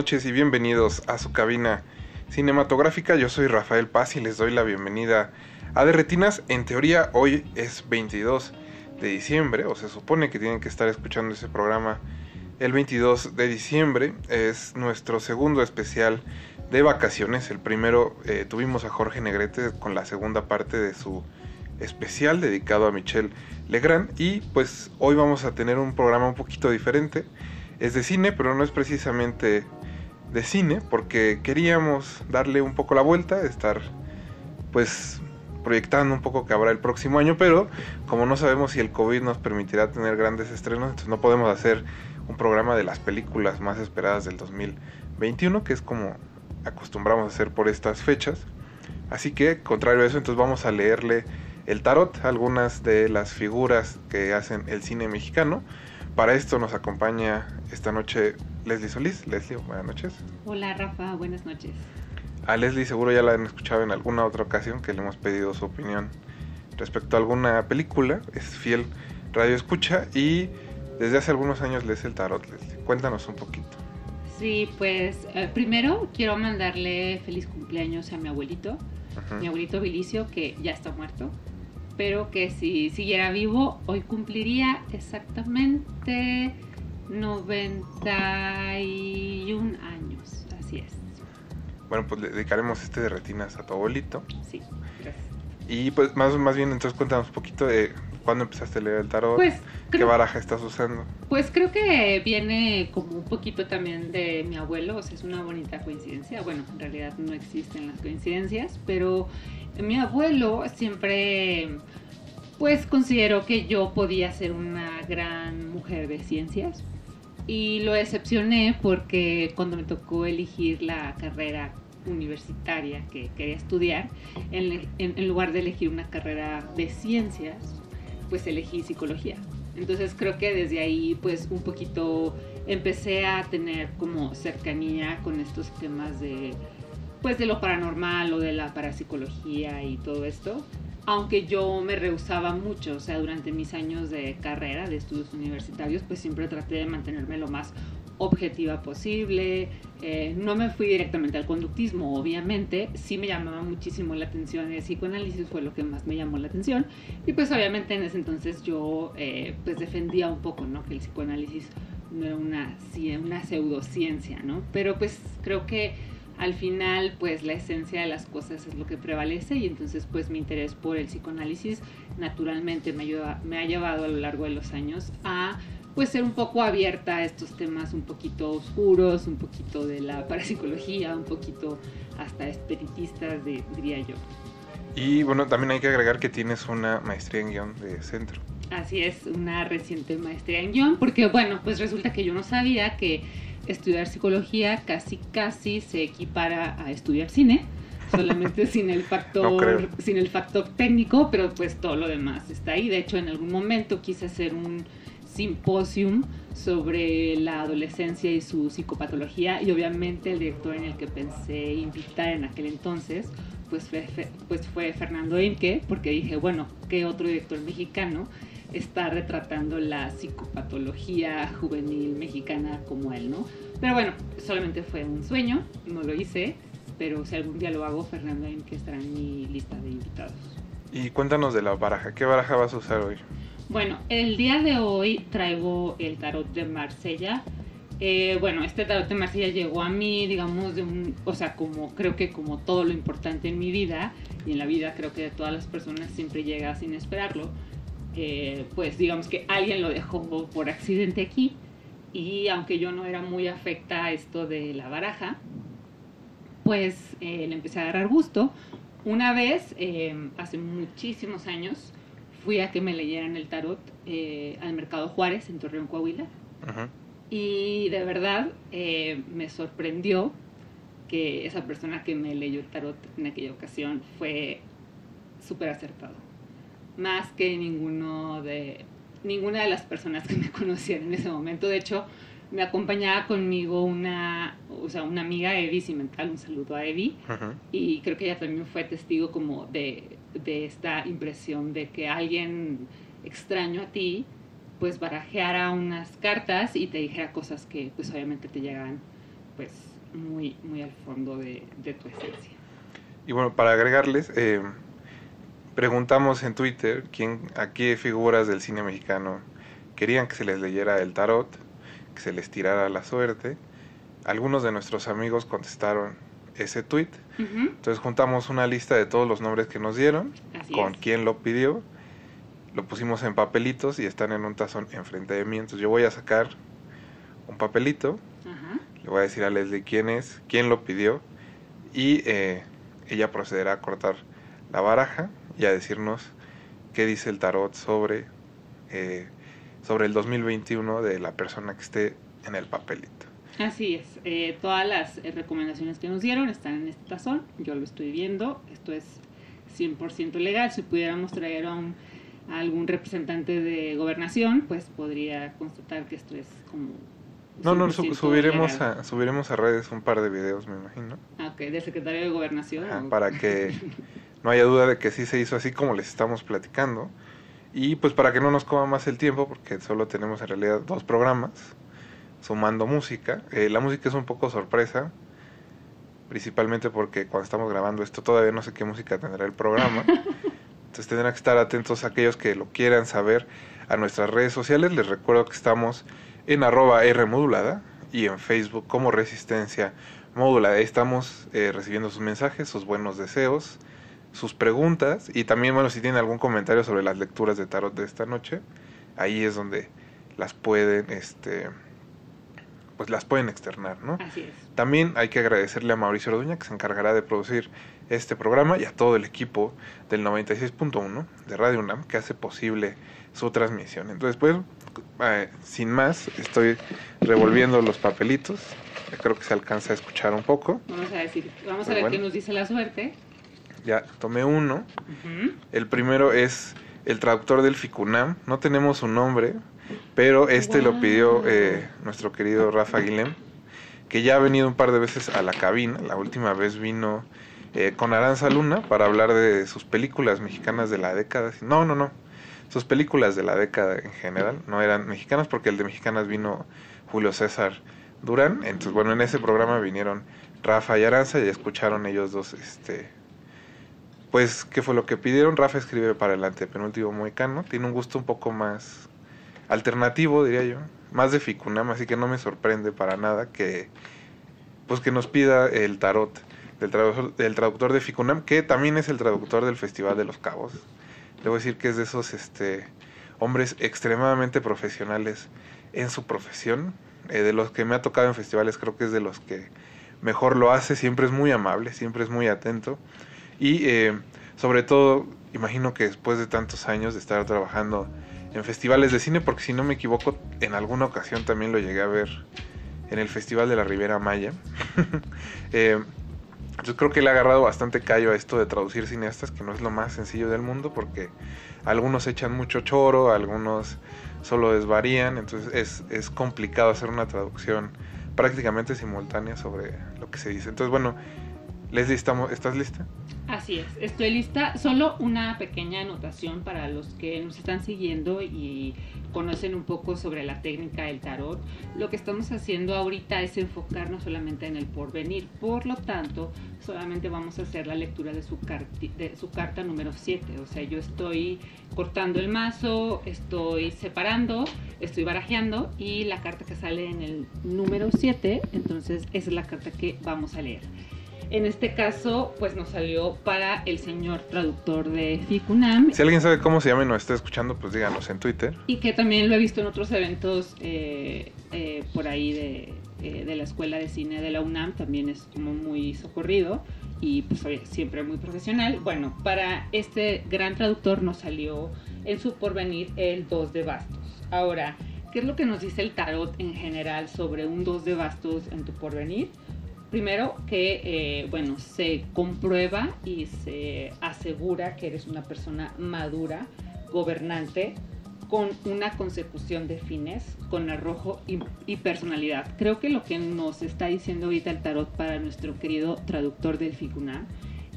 Noches y bienvenidos a su cabina cinematográfica. Yo soy Rafael Paz y les doy la bienvenida a De Retinas. En teoría hoy es 22 de diciembre, o se supone que tienen que estar escuchando ese programa el 22 de diciembre. Es nuestro segundo especial de vacaciones. El primero eh, tuvimos a Jorge Negrete con la segunda parte de su especial dedicado a Michelle Legrand. Y pues hoy vamos a tener un programa un poquito diferente. Es de cine, pero no es precisamente de cine, porque queríamos darle un poco la vuelta, estar pues proyectando un poco que habrá el próximo año, pero como no sabemos si el COVID nos permitirá tener grandes estrenos, entonces no podemos hacer un programa de las películas más esperadas del 2021, que es como acostumbramos a hacer por estas fechas. Así que, contrario a eso, entonces vamos a leerle el tarot, algunas de las figuras que hacen el cine mexicano. Para esto nos acompaña esta noche Leslie Solís. Leslie, buenas noches. Hola Rafa, buenas noches. A Leslie seguro ya la han escuchado en alguna otra ocasión que le hemos pedido su opinión respecto a alguna película. Es fiel radio escucha y desde hace algunos años lees el tarot, Leslie. Cuéntanos un poquito. Sí, pues eh, primero quiero mandarle feliz cumpleaños a mi abuelito, mi abuelito Vilicio, que ya está muerto, pero que si siguiera vivo, hoy cumpliría exactamente 91 años. Así es. Bueno, pues le dedicaremos este de retinas a tu abuelito. Sí, gracias. Y pues más, más bien entonces cuéntanos un poquito de cuándo empezaste a leer el tarot, Pues, qué creo- baraja estás usando. Pues creo que viene como un poquito también de mi abuelo, o sea, es una bonita coincidencia. Bueno, en realidad no existen las coincidencias, pero mi abuelo siempre, pues consideró que yo podía ser una gran mujer de ciencias. Y lo decepcioné porque cuando me tocó elegir la carrera universitaria que quería estudiar, en, en- lugar de elegir una carrera de ciencias, pues elegí psicología. Entonces creo que desde ahí pues un poquito empecé a tener como cercanía con estos temas de pues de lo paranormal o de la parapsicología y todo esto. Aunque yo me rehusaba mucho, o sea, durante mis años de carrera, de estudios universitarios, pues siempre traté de mantenerme lo más objetiva posible. Eh, no me fui directamente al conductismo, obviamente. Sí me llamaba muchísimo la atención el psicoanálisis, fue lo que más me llamó la atención. Y pues obviamente en ese entonces yo eh, pues defendía un poco, ¿no? Que el psicoanálisis no era una, una pseudociencia, ¿no? Pero pues creo que al final pues la esencia de las cosas es lo que prevalece y entonces pues mi interés por el psicoanálisis naturalmente me, ayuda- me ha llevado a lo largo de los años a pues ser un poco abierta a estos temas un poquito oscuros, un poquito de la parapsicología, un poquito hasta espiritistas, de- diría yo. Y bueno, también hay que agregar que tienes una maestría en guion de centro. Así es, una reciente maestría en guion, porque bueno, pues resulta que yo no sabía que estudiar psicología casi casi se equipara a estudiar cine, solamente [LAUGHS] sin el factor sin el factor técnico, pero pues todo lo demás está ahí. De hecho, en algún momento quise hacer un simposium sobre la adolescencia y su psicopatología y obviamente el director en el que pensé invitar en aquel entonces pues fue, pues fue Fernando Imke porque dije bueno qué otro director mexicano está retratando la psicopatología juvenil mexicana como él no pero bueno solamente fue un sueño no lo hice pero si algún día lo hago Fernando Imke estará en mi lista de invitados Y cuéntanos de la baraja. ¿Qué baraja vas a usar hoy? Bueno, el día de hoy traigo el tarot de Marsella. Eh, bueno, este tarot de Marsella llegó a mí, digamos, de un, o sea, como creo que como todo lo importante en mi vida y en la vida creo que de todas las personas siempre llega sin esperarlo. Eh, pues digamos que alguien lo dejó por accidente aquí y aunque yo no era muy afecta a esto de la baraja, pues eh, le empecé a agarrar gusto. Una vez, eh, hace muchísimos años, fui a que me leyeran el tarot eh, al Mercado Juárez en Torreón, Coahuila. Y de verdad me sorprendió que esa persona que me leyó el tarot en aquella ocasión fue súper acertado. Más que ninguno de, ninguna de las personas que me [LAUGHS] conocían en ese momento. De hecho, me acompañaba conmigo una, o sea, una amiga, Evi Cimental, un saludo a Evi, y creo que ella también fue testigo como de, de, esta impresión de que alguien extraño a ti, pues barajeara unas cartas y te dijera cosas que pues obviamente te llegan pues muy, muy al fondo de, de tu esencia. Y bueno, para agregarles, eh, preguntamos en Twitter quién, a qué figuras del cine mexicano querían que se les leyera el tarot que se les tirara la suerte. Algunos de nuestros amigos contestaron ese tweet. Entonces juntamos una lista de todos los nombres que nos dieron, con quién lo pidió. Lo pusimos en papelitos y están en un tazón enfrente de mí. Entonces yo voy a sacar un papelito. Le voy a decir a Leslie quién es, quién lo pidió. Y eh, ella procederá a cortar la baraja y a decirnos qué dice el tarot sobre eh, sobre el 2021 de la persona que esté en el papelito. Así es, eh, todas las eh, recomendaciones que nos dieron están en este tazón, yo lo estoy viendo, esto es 100% legal, si pudiéramos traer a, un, algún representante de gobernación, pues podría constatar que esto es como... No, no, subiremos a, subiremos a redes un par de videos, me imagino. Ah, ok, del secretario de gobernación. Para que [LAUGHS] no haya duda de que sí se hizo así como les estamos platicando. Y pues para que no nos coma más el tiempo, porque solo tenemos en realidad dos programas, sumando música. Eh, la música es un poco sorpresa, principalmente porque cuando estamos grabando esto todavía no sé qué música tendrá el programa. [LAUGHS] Entonces tendrán que estar atentos a aquellos que lo quieran saber a nuestras redes sociales. Les recuerdo que estamos en arroba R modulada y en Facebook como Resistencia Modulada. Estamos eh, recibiendo sus mensajes, sus buenos deseos sus preguntas y también, bueno, si tienen algún comentario sobre las lecturas de tarot de esta noche, ahí es donde las pueden, este, pues las pueden externar, ¿no? Así es. También hay que agradecerle a Mauricio Orduña que se encargará de producir este programa y a todo el equipo del 96.1 de Radio UNAM que hace posible su transmisión. Entonces, pues, eh, sin más, estoy revolviendo los papelitos. Creo que se alcanza a escuchar un poco. Vamos a decir, vamos a ver qué nos dice la suerte. Ya tomé uno. El primero es el traductor del Ficunam. No tenemos su nombre, pero este lo pidió eh, nuestro querido Rafa Guilhem, que ya ha venido un par de veces a la cabina. La última vez vino eh, con Aranza Luna para hablar de sus películas mexicanas de la década. No, no, no. Sus películas de la década en general no eran mexicanas porque el de mexicanas vino Julio César Durán. Entonces, bueno, en ese programa vinieron Rafa y Aranza y escucharon ellos dos este pues, ¿qué fue lo que pidieron? Rafa escribe para el antepenúltimo moicano. Tiene un gusto un poco más alternativo, diría yo. Más de Ficunam, así que no me sorprende para nada que, pues, que nos pida el tarot del traductor, del traductor de Ficunam, que también es el traductor del Festival de los Cabos. Debo decir que es de esos este, hombres extremadamente profesionales en su profesión. Eh, de los que me ha tocado en festivales, creo que es de los que mejor lo hace. Siempre es muy amable, siempre es muy atento. Y eh, sobre todo, imagino que después de tantos años de estar trabajando en festivales de cine, porque si no me equivoco, en alguna ocasión también lo llegué a ver en el Festival de la Ribera Maya. [LAUGHS] eh, yo creo que le ha agarrado bastante callo a esto de traducir cineastas, que no es lo más sencillo del mundo, porque algunos echan mucho choro, algunos solo desvarían, entonces es, es complicado hacer una traducción prácticamente simultánea sobre lo que se dice. Entonces, bueno, Leslie, ¿estás lista? Así es, estoy lista. Solo una pequeña anotación para los que nos están siguiendo y conocen un poco sobre la técnica del tarot. Lo que estamos haciendo ahorita es enfocarnos solamente en el porvenir. Por lo tanto, solamente vamos a hacer la lectura de su, carta número 7. O sea, yo estoy cortando el mazo, estoy separando, estoy barajeando y la carta que sale en el número 7, entonces esa es la carta que vamos a leer. En este caso, pues nos salió para el señor traductor de FICUNAM. Si alguien sabe cómo se llama y nos está escuchando, pues díganos en Twitter. Y que también lo he visto en otros eventos eh, eh, por ahí de, eh, de la Escuela de Cine de la UNAM, también es como muy socorrido y pues siempre muy profesional. Bueno, para este gran traductor nos salió en su porvenir el 2 de bastos. Ahora, ¿qué es lo que nos dice el tarot en general sobre un 2 de bastos en tu porvenir? Primero que, eh, bueno, se comprueba y se asegura que eres una persona madura, gobernante, con una consecución de fines, con arrojo y, personalidad. Creo que lo que nos está diciendo ahorita el tarot para nuestro querido traductor del Ficuna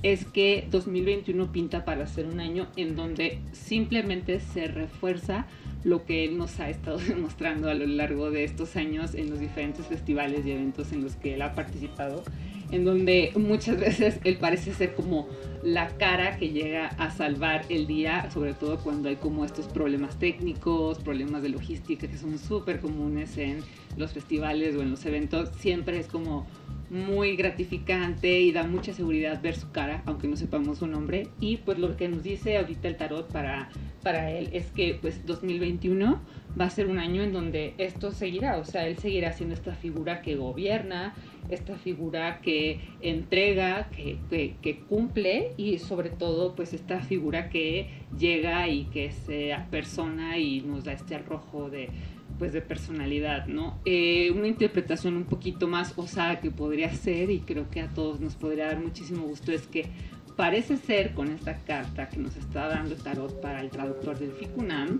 es que 2021 pinta para ser un año en donde simplemente se refuerza lo que él nos ha estado [LAUGHS] demostrando a lo largo de estos años en los diferentes festivales y eventos en los que él ha participado, en donde muchas [LAUGHS] veces él parece ser como la cara que llega a salvar el día, sobre todo cuando hay como estos problemas técnicos, problemas de logística que son súper comunes en los festivales o en los eventos, siempre es como muy gratificante y da mucha seguridad ver su cara, aunque no sepamos su nombre. Y pues lo que nos dice ahorita el tarot para, para él es que pues 2021 va a ser un año en donde esto seguirá, o sea, él seguirá siendo esta figura que gobierna, esta figura que entrega, que, que, cumple y sobre todo pues esta figura que llega y que se persona y nos da este arrojo de pues de personalidad, ¿no? Eh, una interpretación un poquito más osada que podría ser y creo que a todos nos podría dar muchísimo gusto es que parece ser con esta carta que nos está dando Tarot para el traductor del Ficunam,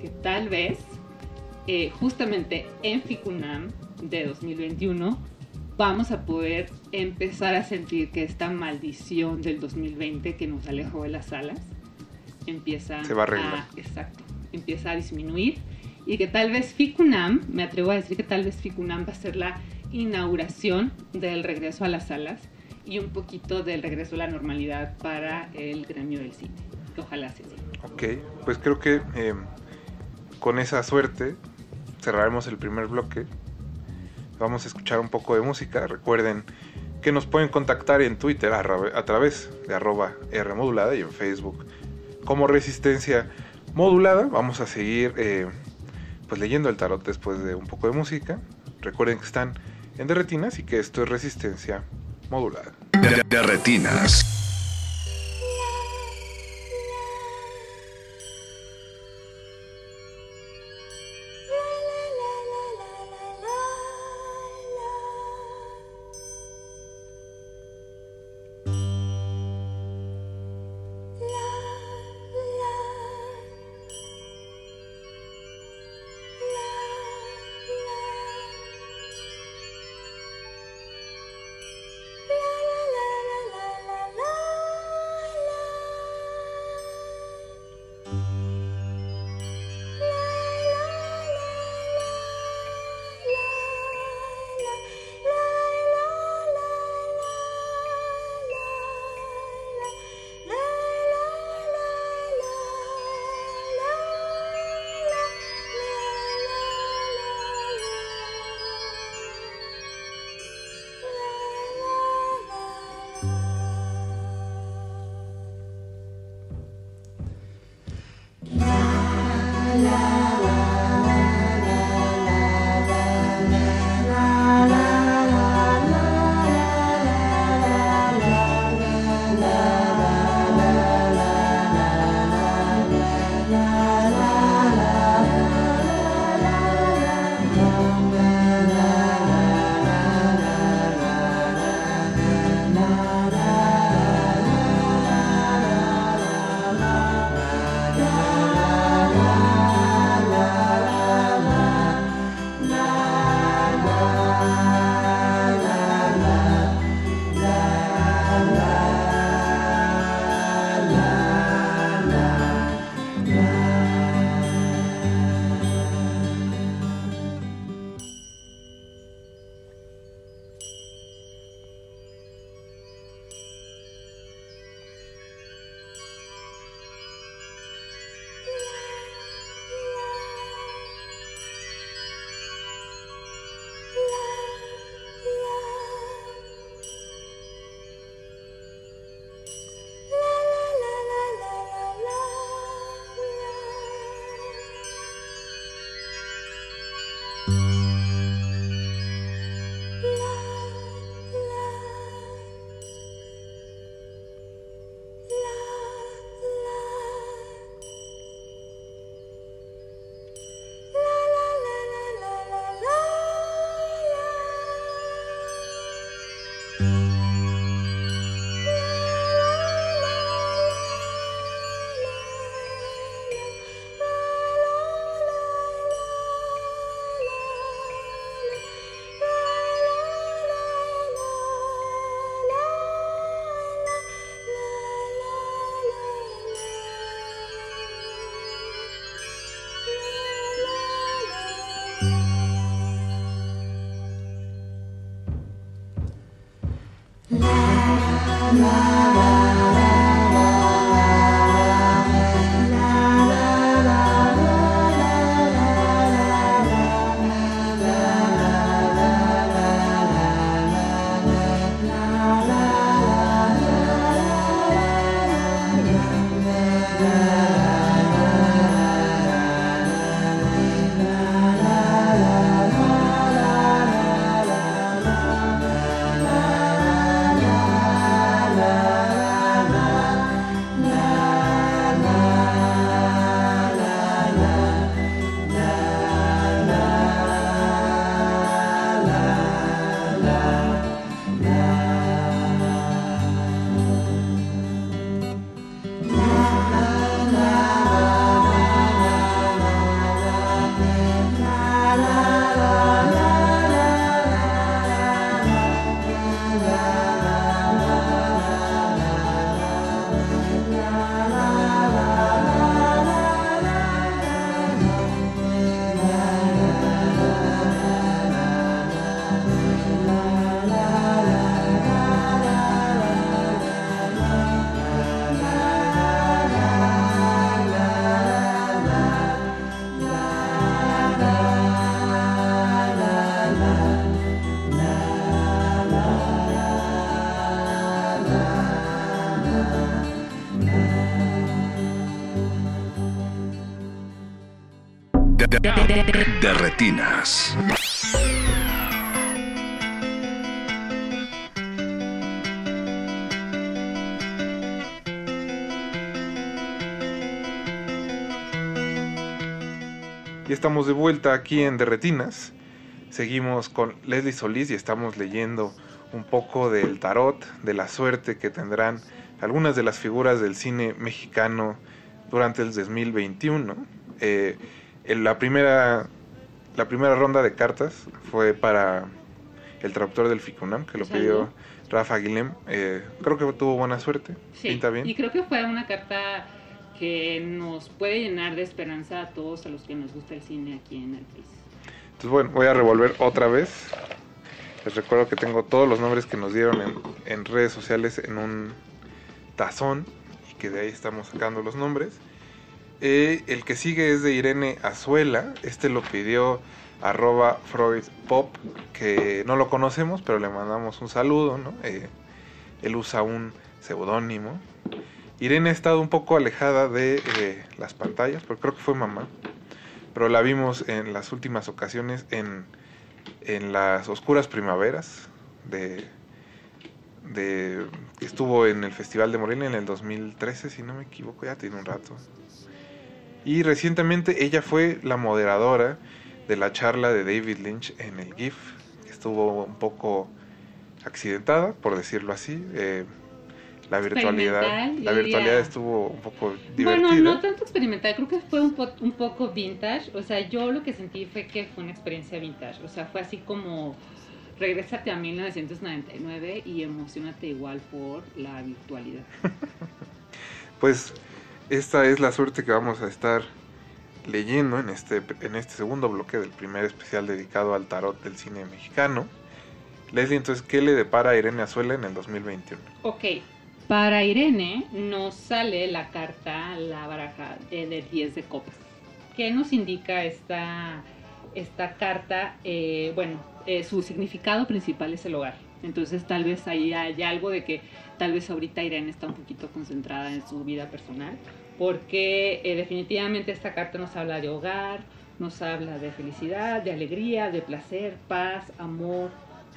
que tal vez eh, justamente en Ficunam de 2021 vamos a poder empezar a sentir que esta maldición del 2020 que nos alejó de las salas empieza Se va a, exacto, empieza a disminuir y que tal vez Ficunam, me atrevo a decir que tal vez Ficunam va a ser la inauguración del regreso a las salas y un poquito del regreso a la normalidad para el gremio del cine. Ojalá sea así. Ok, pues creo que eh, con esa suerte cerraremos el primer bloque. Vamos a escuchar un poco de música. Recuerden que nos pueden contactar en Twitter a, través de arroba R modulada y en Facebook como Resistencia Modulada. Vamos a seguir eh, pues leyendo el tarot después de un poco de música. Recuerden que están en Derretinas y que esto es resistencia modulada. La de retinas. Y estamos de vuelta aquí en Derretinas. Seguimos con Leslie Solís y estamos leyendo un poco del tarot, de la suerte que tendrán algunas de las figuras del cine mexicano durante el 2021. Eh, en la, primera, la primera ronda de cartas fue para el traductor del FICUNAM, que lo pidió Rafa Aguilem. Eh, creo que tuvo buena suerte. Pinta bien. Y creo que fue una carta que nos puede llenar de esperanza a todos a los que nos gusta el cine aquí en el país. Entonces, bueno, voy a revolver otra vez. Les recuerdo que tengo todos los nombres que nos dieron en, en redes sociales en un tazón y que de ahí estamos sacando los nombres. Eh, el que sigue es de Irene Azuela. Este lo pidió arroba Freud Pop, que no lo conocemos, pero le mandamos un saludo. ¿no? Eh, él usa un seudónimo. Irene ha estado un poco alejada de eh, las pantallas, porque creo que fue mamá. Pero la vimos en las últimas ocasiones en, en las oscuras primaveras de, de estuvo en el Festival de Morelia en el 2013, si no me equivoco, ya tiene un rato. Y recientemente ella fue la moderadora de la charla de David Lynch en el GIF, que estuvo un poco accidentada, por decirlo así. Eh, la virtualidad, la virtualidad estuvo un poco divertida. Bueno, no tanto experimental, creo que fue un, un poco vintage. O sea, yo lo que sentí fue que fue una experiencia vintage. O sea, fue así como regrésate a 1999 y emocionate igual por la virtualidad. [LAUGHS] pues esta es la suerte que vamos a estar leyendo en este, en este segundo bloque del primer especial dedicado al tarot del cine mexicano. Leslie, entonces, ¿qué le depara a Irene Azuela en el 2021? Ok, para Irene nos sale la carta, la baraja de 10 de copas. ¿Qué nos indica esta, esta carta? Eh, bueno, eh, su significado principal es el hogar. Entonces tal vez ahí hay algo de que tal vez ahorita Irene está un poquito concentrada en su vida personal porque eh, definitivamente esta carta nos habla de hogar, nos habla de felicidad, de alegría, de placer, paz, amor,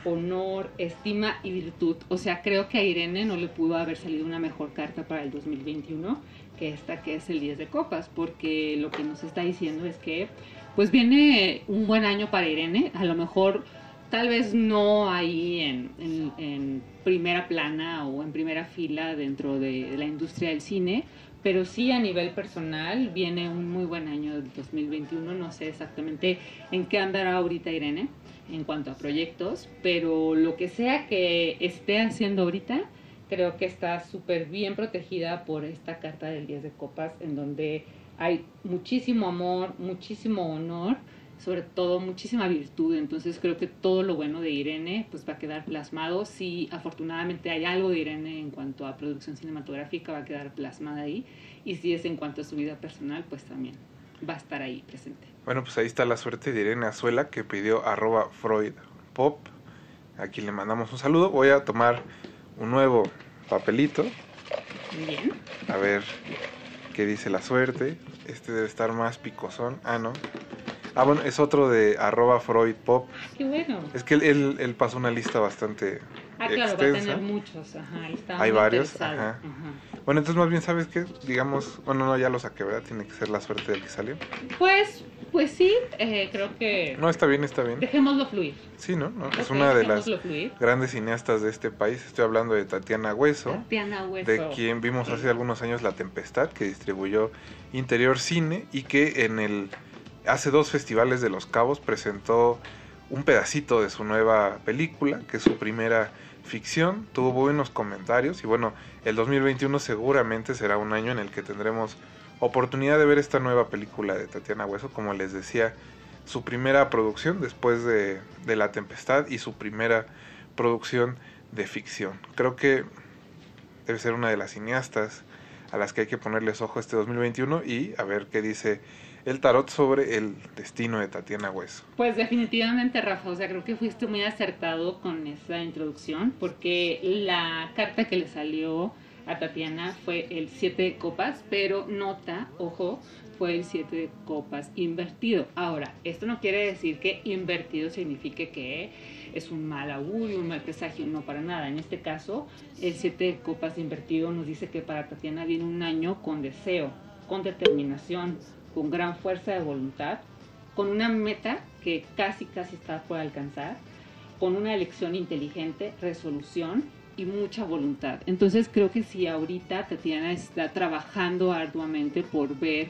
honor, estima y virtud. O sea, creo que a Irene no le pudo haber salido una mejor carta para el 2021 que esta que es el 10 de copas, porque lo que nos está diciendo es que pues viene un buen año para Irene, a lo mejor tal vez no ahí en, en primera plana o en primera fila dentro de la industria del cine, pero sí a nivel personal viene un muy buen año del 2021, no sé exactamente en qué andará ahorita Irene en cuanto a proyectos, pero lo que sea que esté haciendo ahorita, creo que está súper bien protegida por esta carta del 10 de copas, en donde hay muchísimo amor, muchísimo honor, sobre todo muchísima virtud. Entonces creo que todo lo bueno de Irene pues va a quedar plasmado. Si afortunadamente hay algo de Irene en cuanto a producción cinematográfica, va a quedar plasmada ahí. Y si es en cuanto a su vida personal, pues también va a estar ahí presente. Bueno, pues ahí está la suerte de Irene Azuela que pidió arroba Freud Pop. Aquí le mandamos un saludo. Voy a tomar un nuevo papelito. Bien. A ver qué dice la suerte. Este debe estar más picosón. Ah, no. Ah, bueno, es otro de arroba Freud Pop. Qué bueno. Es que él, él, pasó una lista bastante Ah, claro, extensa. va a tener muchos. Ajá, está Hay varios. Ajá. Ajá. Bueno, entonces más bien, ¿sabes qué? Digamos, bueno, no, ya lo saqué, ¿verdad? Tiene que ser la suerte del que salió. Pues, pues sí, eh, creo que No, está bien, está bien. dejémoslo fluir. Sí, ¿no? ¿no? Es una de las fluir. grandes cineastas de este país. Estoy hablando de Tatiana Hueso. Tatiana Hueso. de quien vimos hace algunos años La Tempestad, que distribuyó Interior Cine y que en el hace dos festivales de Los Cabos presentó un pedacito de su nueva película, que es su primera ficción, tuvo buenos comentarios y bueno, el 2021 seguramente será un año en el que tendremos oportunidad de ver esta nueva película de Tatiana Hueso, como les decía, su primera producción después de, de La Tempestad y su primera producción de ficción. Creo que debe ser una de las cineastas a las que hay que ponerles ojo este 2021 y a ver qué dice el tarot sobre el destino de Tatiana Hueso. Pues definitivamente, Rafa, o sea, creo que fuiste muy acertado con esa introducción, porque la carta que le salió a Tatiana fue el 7 de copas, pero nota, ojo, fue el 7 de copas invertido. Ahora, esto no quiere decir que invertido signifique que es un mal augurio, un mal presagio, no para nada. En este caso, el 7 de copas invertido nos dice que para Tatiana viene un año con deseo, con determinación, con gran fuerza de voluntad, con una meta que casi casi está por alcanzar, con una elección inteligente, resolución y mucha voluntad. Entonces creo que si ahorita Tatiana está trabajando arduamente por ver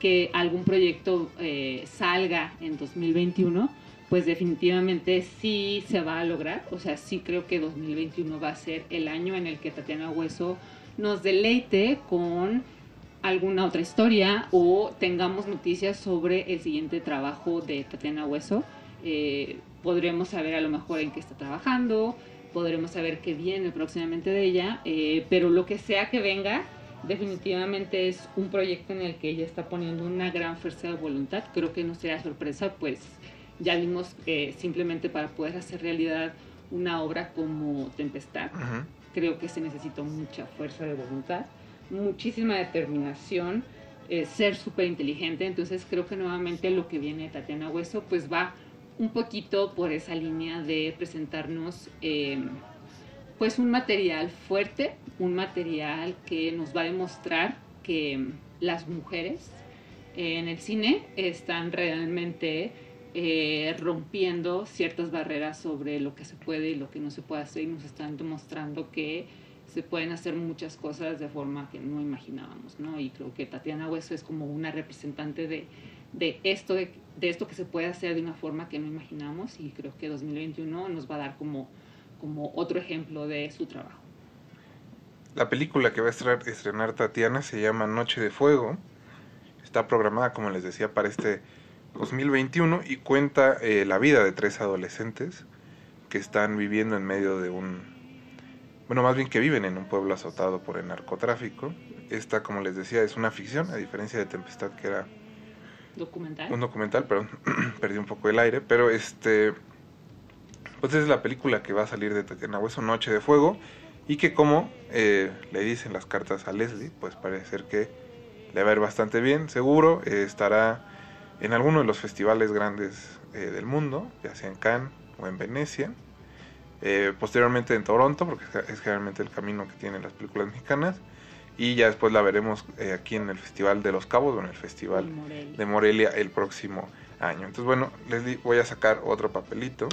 que algún proyecto eh, salga en 2021, pues definitivamente sí se va a lograr. O sea, sí creo que 2021 va a ser el año en el que Tatiana Hueso nos deleite con alguna otra historia o tengamos noticias sobre el siguiente trabajo de Tatiana Hueso. Eh, podremos saber a lo mejor en qué está trabajando, podremos saber qué viene próximamente de ella, eh, pero lo que sea que venga, definitivamente es un proyecto en el que ella está poniendo una gran fuerza de voluntad. Creo que no será sorpresa, pues ya vimos que simplemente para poder hacer realidad una obra como Tempestad, creo que se necesita mucha fuerza de voluntad, muchísima determinación, eh, ser súper inteligente. Entonces creo que nuevamente lo que viene de Tatiana Hueso pues va un poquito por esa línea de presentarnos eh, pues un material fuerte, un material que nos va a demostrar que las mujeres en el cine están realmente eh, rompiendo ciertas barreras sobre lo que se puede y lo que no se puede hacer y nos están demostrando que se pueden hacer muchas cosas de forma que no imaginábamos, ¿no? Y creo que Tatiana Hueso es como una representante de, de esto, de, esto que se puede hacer de una forma que no imaginamos y creo que 2021 nos va a dar como, como otro ejemplo de su trabajo. La película que va a estrenar, estrenar Tatiana se llama Noche de Fuego. Está programada, como les decía, para este 2021 y cuenta eh, la vida de tres adolescentes que están viviendo en medio de un... Bueno, más bien que viven en un pueblo azotado por el narcotráfico. Esta, como les decía, es una ficción, a diferencia de Tempestad, que era documental. Un documental, perdón, [CLEARS THROAT] perdí un poco el aire, pero este, pues es la película que va a salir de Tatiana Hueso, Noche de Fuego, y que como eh, le dicen las cartas a Leslie, pues parece ser que le va a ir bastante bien, seguro, eh, estará en alguno de los festivales grandes eh, del mundo, ya sea en Cannes o en Venecia, posteriormente en Toronto, porque es generalmente el camino que tienen las películas mexicanas, y ya después la veremos eh, aquí en el Festival de los Cabos o en el Festival de Morelia el próximo año. Entonces, bueno, Leslie, voy a sacar otro papelito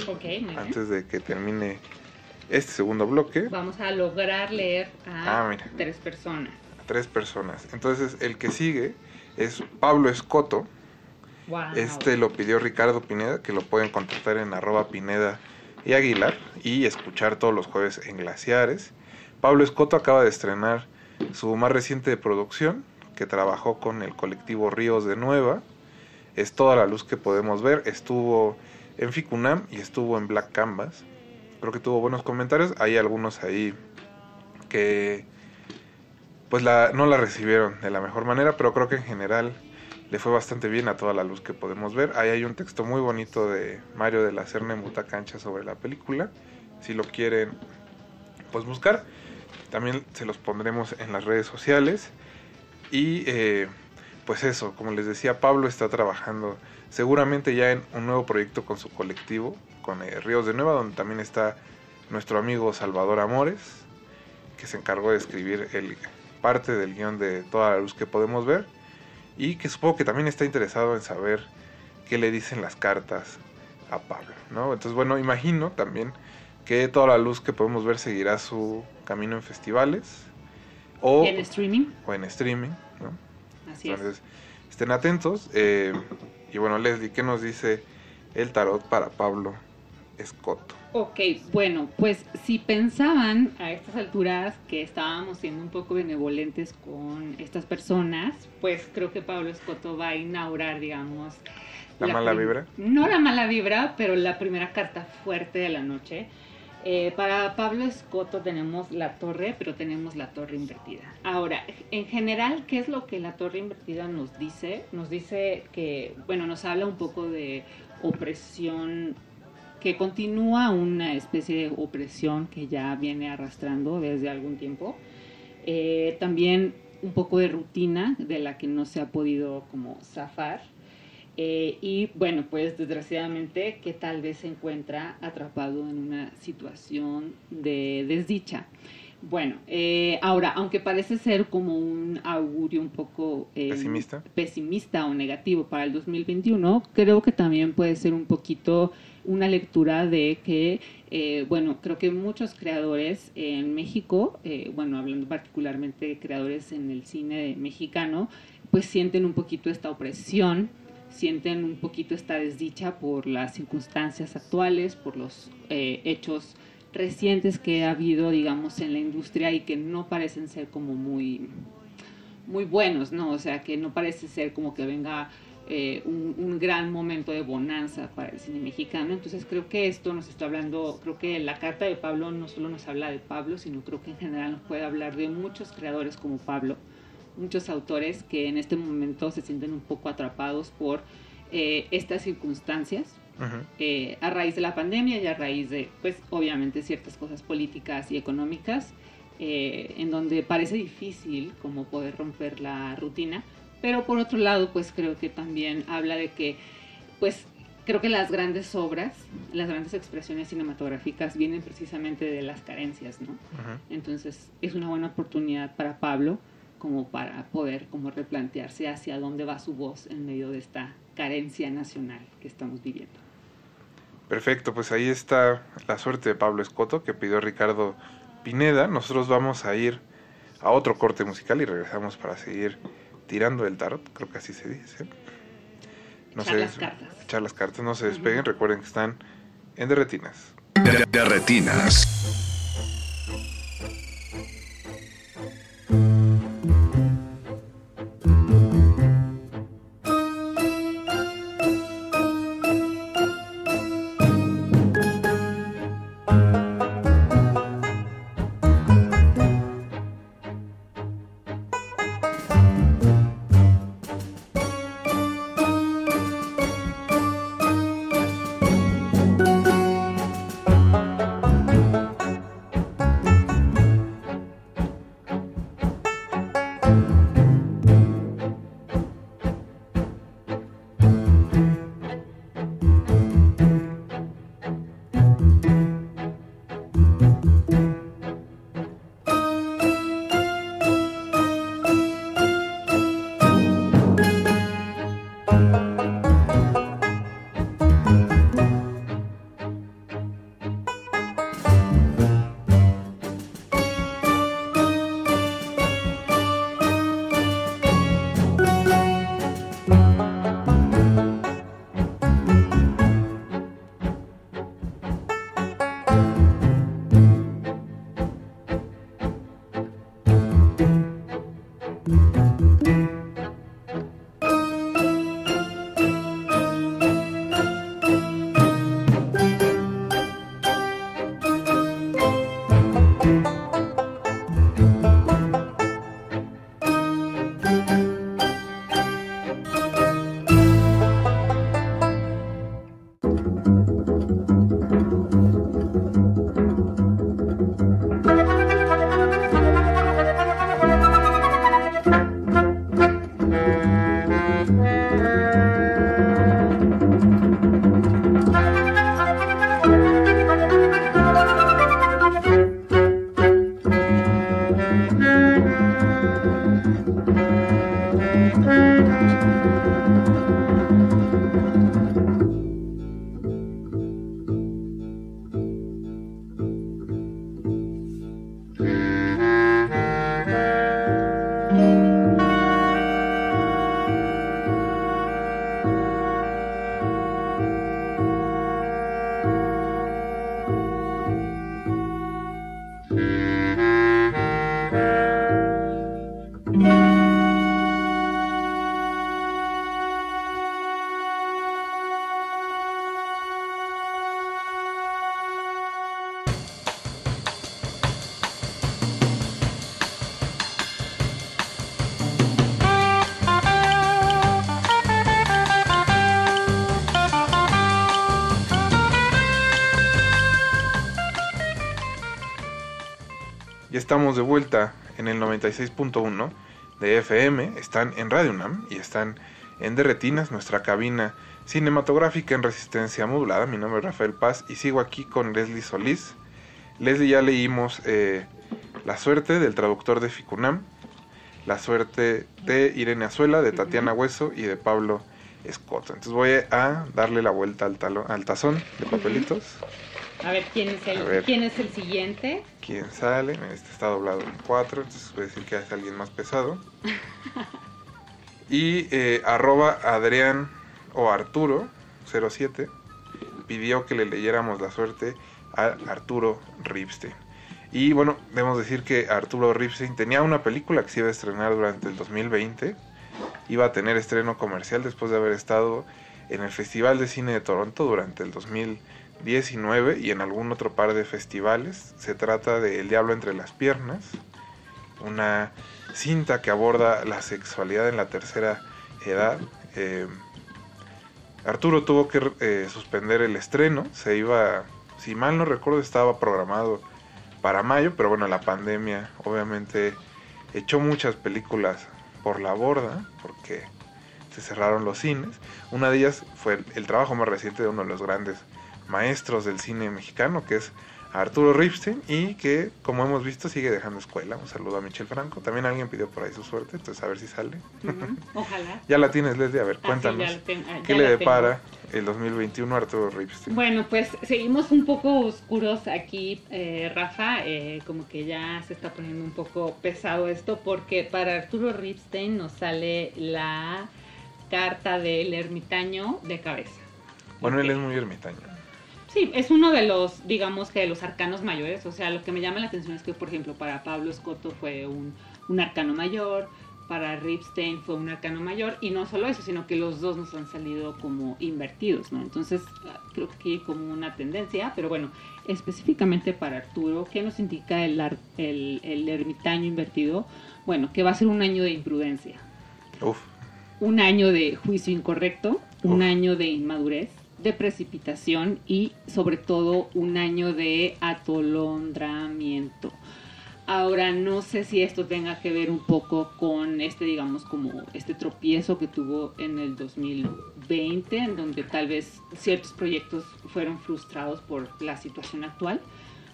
antes de que termine este segundo bloque. Vamos a lograr leer a ah, tres personas. A tres personas. Entonces, el que sigue es Pablo Escoto. Este lo pidió Ricardo Pineda, que lo pueden contactar en arroba Pineda y Aguilar y escuchar todos los jueves en Glaciares. Pablo Escoto acaba de estrenar su más reciente producción, que trabajó con el colectivo Ríos de Nueva, es toda la luz que podemos ver. Estuvo en Ficunam y estuvo en Black Canvas. Creo que tuvo buenos comentarios. Hay algunos ahí que pues la, no la recibieron de la mejor manera, pero creo que en general le fue bastante bien a toda la luz que podemos ver. Ahí hay un texto muy bonito de Mario de la Serna en Cancha sobre la película. Si lo quieren pues buscar. También se los pondremos en las redes sociales. Y eh, pues eso, como les decía, Pablo está trabajando seguramente ya en un nuevo proyecto con su colectivo, con eh, Ríos de Nueva, donde también está nuestro amigo Salvador Amores, que se encargó de escribir el, parte del guion de Toda la Luz que podemos ver, y que supongo que también está interesado en saber qué le dicen las cartas a Pablo, ¿no? Entonces, bueno, imagino también que toda la luz que podemos ver seguirá su camino en festivales. O en streaming. O en streaming, ¿no? Así Entonces, estén atentos. Eh, y bueno, Leslie, ¿qué nos dice el tarot para Pablo Escoto? Ok, bueno, pues si pensaban a estas alturas que estábamos siendo un poco benevolentes con estas personas, pues creo que Pablo Escoto va a inaugurar, digamos... ¿La, la mala vibra? No la mala vibra, pero la primera carta fuerte de la noche eh, para Pablo Escoto tenemos la torre, pero tenemos la torre invertida. Ahora, en general, ¿qué es lo que la torre invertida nos dice? Nos dice que, bueno, nos habla un poco de opresión, que continúa una especie de opresión que ya viene arrastrando desde algún tiempo. Eh, también un poco de rutina de la que no se ha podido como zafar. Eh, y bueno, pues desgraciadamente que tal vez se encuentra atrapado en una situación de desdicha. Bueno, eh, ahora, aunque parece ser como un augurio un poco eh, pesimista. pesimista o negativo para el 2021, creo que también puede ser un poquito una lectura de que, eh, bueno, creo que muchos creadores en México, bueno, hablando particularmente de creadores en el cine mexicano, pues sienten un poquito esta opresión, sienten un poquito esta desdicha por las circunstancias actuales, por los hechos recientes que ha habido, digamos, en la industria y que no parecen ser como muy, muy buenos, ¿no? O sea, que no parece ser como que venga eh, un, gran momento de bonanza para el cine mexicano. Entonces creo que esto nos está hablando, creo que la carta de Pablo no solo nos habla de Pablo, sino creo que en general nos puede hablar de muchos creadores como Pablo, muchos autores que en este momento se sienten un poco atrapados por eh, estas circunstancias eh, a raíz de la pandemia y a raíz de, pues obviamente ciertas cosas políticas y económicas, eh, en donde parece difícil como poder romper la rutina, pero por otro lado, pues creo que también habla de que, pues creo que las grandes obras, las grandes expresiones cinematográficas vienen precisamente de las carencias, ¿no? Entonces es una buena oportunidad para Pablo como para poder como replantearse hacia dónde va su voz en medio de esta carencia nacional que estamos viviendo. Perfecto, pues ahí está la suerte de Pablo Escoto que pidió Ricardo Pineda. Nosotros vamos a ir a otro corte musical y regresamos para seguir tirando el tarot, creo que así se dice. No echar las cartas. Echar las cartas, no se despeguen, recuerden que están en Derretinas. Derretinas. Estamos de vuelta en el 96.1 de FM, están en Radio UNAM y están en Derretinas, nuestra cabina cinematográfica en resistencia modulada. Mi nombre es Rafael Paz y sigo aquí con Leslie Solís. Leslie, ya leímos eh, La suerte del traductor de Ficunam, La suerte de Irene Azuela, de Tatiana Hueso y de Pablo Escoto. Entonces voy a darle la vuelta al, talo, al tazón de papelitos. A ver, ¿quién es el, ¿quién es el siguiente? ¿Quién sale? Este está doblado en cuatro, entonces voy a decir que es alguien más pesado. [LAUGHS] y eh, arroba Adrián o Arturo 07 pidió que le leyéramos la suerte a Arturo Ripstein. Y bueno, debemos decir que Arturo Ripstein tenía una película que se iba a estrenar durante el 2020. Iba a tener estreno comercial después de haber estado en el Festival de Cine de Toronto durante el 2019 y en algún otro par de festivales. Se trata de El Diablo entre las Piernas, una cinta que aborda la sexualidad en la tercera edad. Eh, Arturo tuvo que eh, suspender el estreno, se iba, si mal no recuerdo, estaba programado para mayo, pero bueno, la pandemia obviamente echó muchas películas por la borda, porque se cerraron los cines. Una de ellas fue el trabajo más reciente de uno de los grandes maestros del cine mexicano, que es Arturo Ripstein y que, como hemos visto, sigue dejando escuela. Un saludo a Michel Franco. También alguien pidió por ahí su suerte, entonces a ver si sale. Ojalá. ya la tienes, Leslie. A ver, ah, cuéntanos. Ah, ¿Qué le depara el 2021 a Arturo Ripstein? Bueno, pues seguimos un poco oscuros aquí, eh, Rafa. Eh, como que ya se está poniendo un poco pesado esto, porque para Arturo Ripstein nos sale la carta del ermitaño de cabeza. Bueno, él es muy ermitaño. Sí, es uno de los, digamos que de los arcanos mayores. O sea, lo que me llama la atención es que, por ejemplo, para Pablo Escoto fue un, arcano mayor, para Ripstein fue un arcano mayor, y no solo eso, sino que los dos nos han salido como invertidos, ¿no? Entonces, creo que hay como una tendencia, pero bueno, específicamente para Arturo, ¿qué nos indica el, el, el ermitaño invertido? Bueno, que va a ser un año de imprudencia. Uf. Un año de juicio incorrecto, un año de inmadurez de precipitación y sobre todo un año de atolondramiento. Ahora no sé si esto tenga que ver un poco con este, digamos, como este tropiezo que tuvo en el 2020, en donde tal vez ciertos proyectos fueron frustrados por la situación actual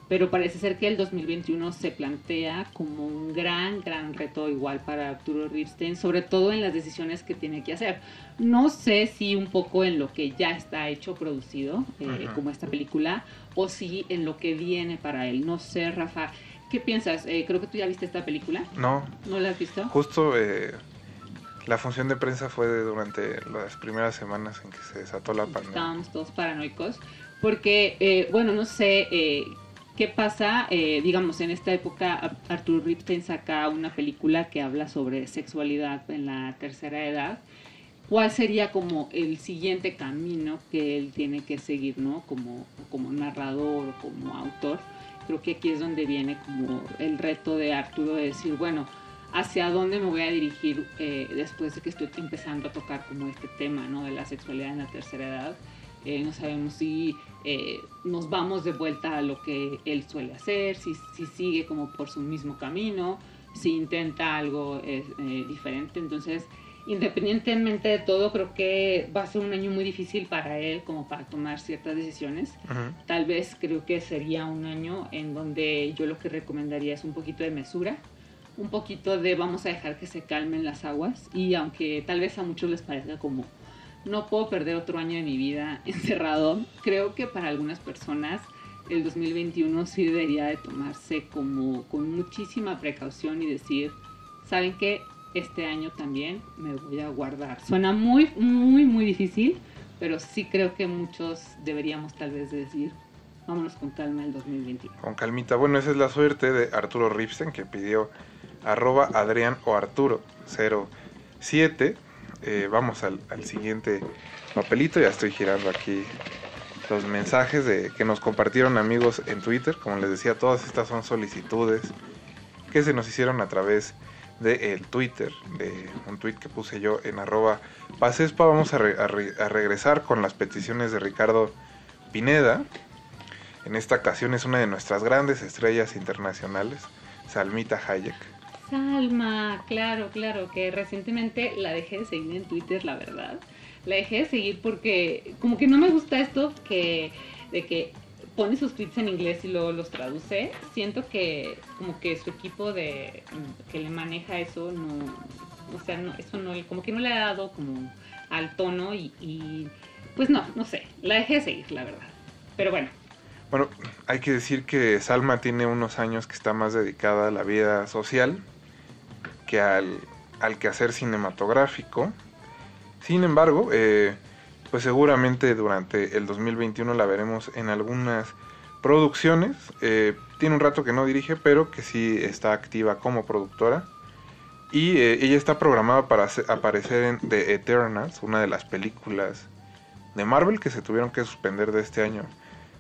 pero parece ser que el 2021 se plantea como un gran, gran reto igual para Arturo Ripstein, sobre todo en las decisiones que tiene que hacer. No sé si un poco en lo que ya está hecho, producido, eh, como esta película, o si en lo que viene para él. No sé, Rafa, ¿qué piensas? Eh, creo que tú ya viste esta película. No. ¿No la has visto? Justo eh, la función de prensa fue durante las primeras semanas en que se desató la pandemia. Estábamos todos paranoicos, porque, bueno, no sé ¿Qué pasa? Eh, digamos, en esta época Arthur Ripstein saca una película que habla sobre sexualidad en la tercera edad. ¿Cuál sería como el siguiente camino que él tiene que seguir, ¿no? Como, como narrador o como autor. Creo que aquí es donde viene como el reto de Arturo de decir, bueno, hacia dónde me voy a dirigir eh, después de que estoy empezando a tocar como este tema, ¿no? De la sexualidad en la tercera edad. Eh, no sabemos si eh, nos vamos de vuelta a lo que él suele hacer, si, si sigue como por su mismo camino, si intenta algo eh, eh, diferente. Entonces, independientemente de todo, creo que va a ser un año muy difícil para él como para tomar ciertas decisiones. Tal vez creo que sería un año en donde yo lo que recomendaría es un poquito de mesura, un poquito de vamos a dejar que se calmen las aguas y aunque tal vez a muchos les parezca como no puedo perder otro año de mi vida [LAUGHS] encerrado. Creo que para algunas personas el 2021 sí debería de tomarse como con muchísima precaución y decir, ¿saben qué? Este año también me voy a guardar. Suena muy, muy, muy difícil, pero sí creo que muchos deberíamos tal vez decir, vámonos con calma el 2021. Con calmita. Bueno, esa es la suerte de Arturo Ripsten que pidió arroba Adrián o Arturo 07 eh, vamos al, siguiente papelito. Ya estoy girando aquí los mensajes de, que nos compartieron amigos en Twitter. Como les decía, todas estas son solicitudes que se nos hicieron a través de el Twitter, de un tweet que puse yo en arroba pasespa. Vamos a, regresar con las peticiones de Ricardo Pineda. En esta ocasión es una de nuestras grandes estrellas internacionales, Salmita Hayek. Salma, claro, claro, que recientemente la dejé de seguir en Twitter, la verdad. La dejé de seguir porque como que no me gusta esto que de que pone sus tweets en inglés y luego los traduce. Siento que como que su equipo de que le maneja eso no, o sea, no, eso no, como que no le ha dado como al tono y, y pues no, no sé, la dejé de seguir, la verdad. Pero bueno, Bueno, hay que decir que Salma tiene unos años que está más dedicada a la vida social que al, al quehacer cinematográfico. Sin embargo, eh, pues seguramente durante el 2021 la veremos en algunas producciones. Eh, tiene un rato que no dirige, pero que sí está activa como productora. Y eh, ella está programada para aparecer en The Eternals, una de las películas de Marvel que se tuvieron que suspender de este año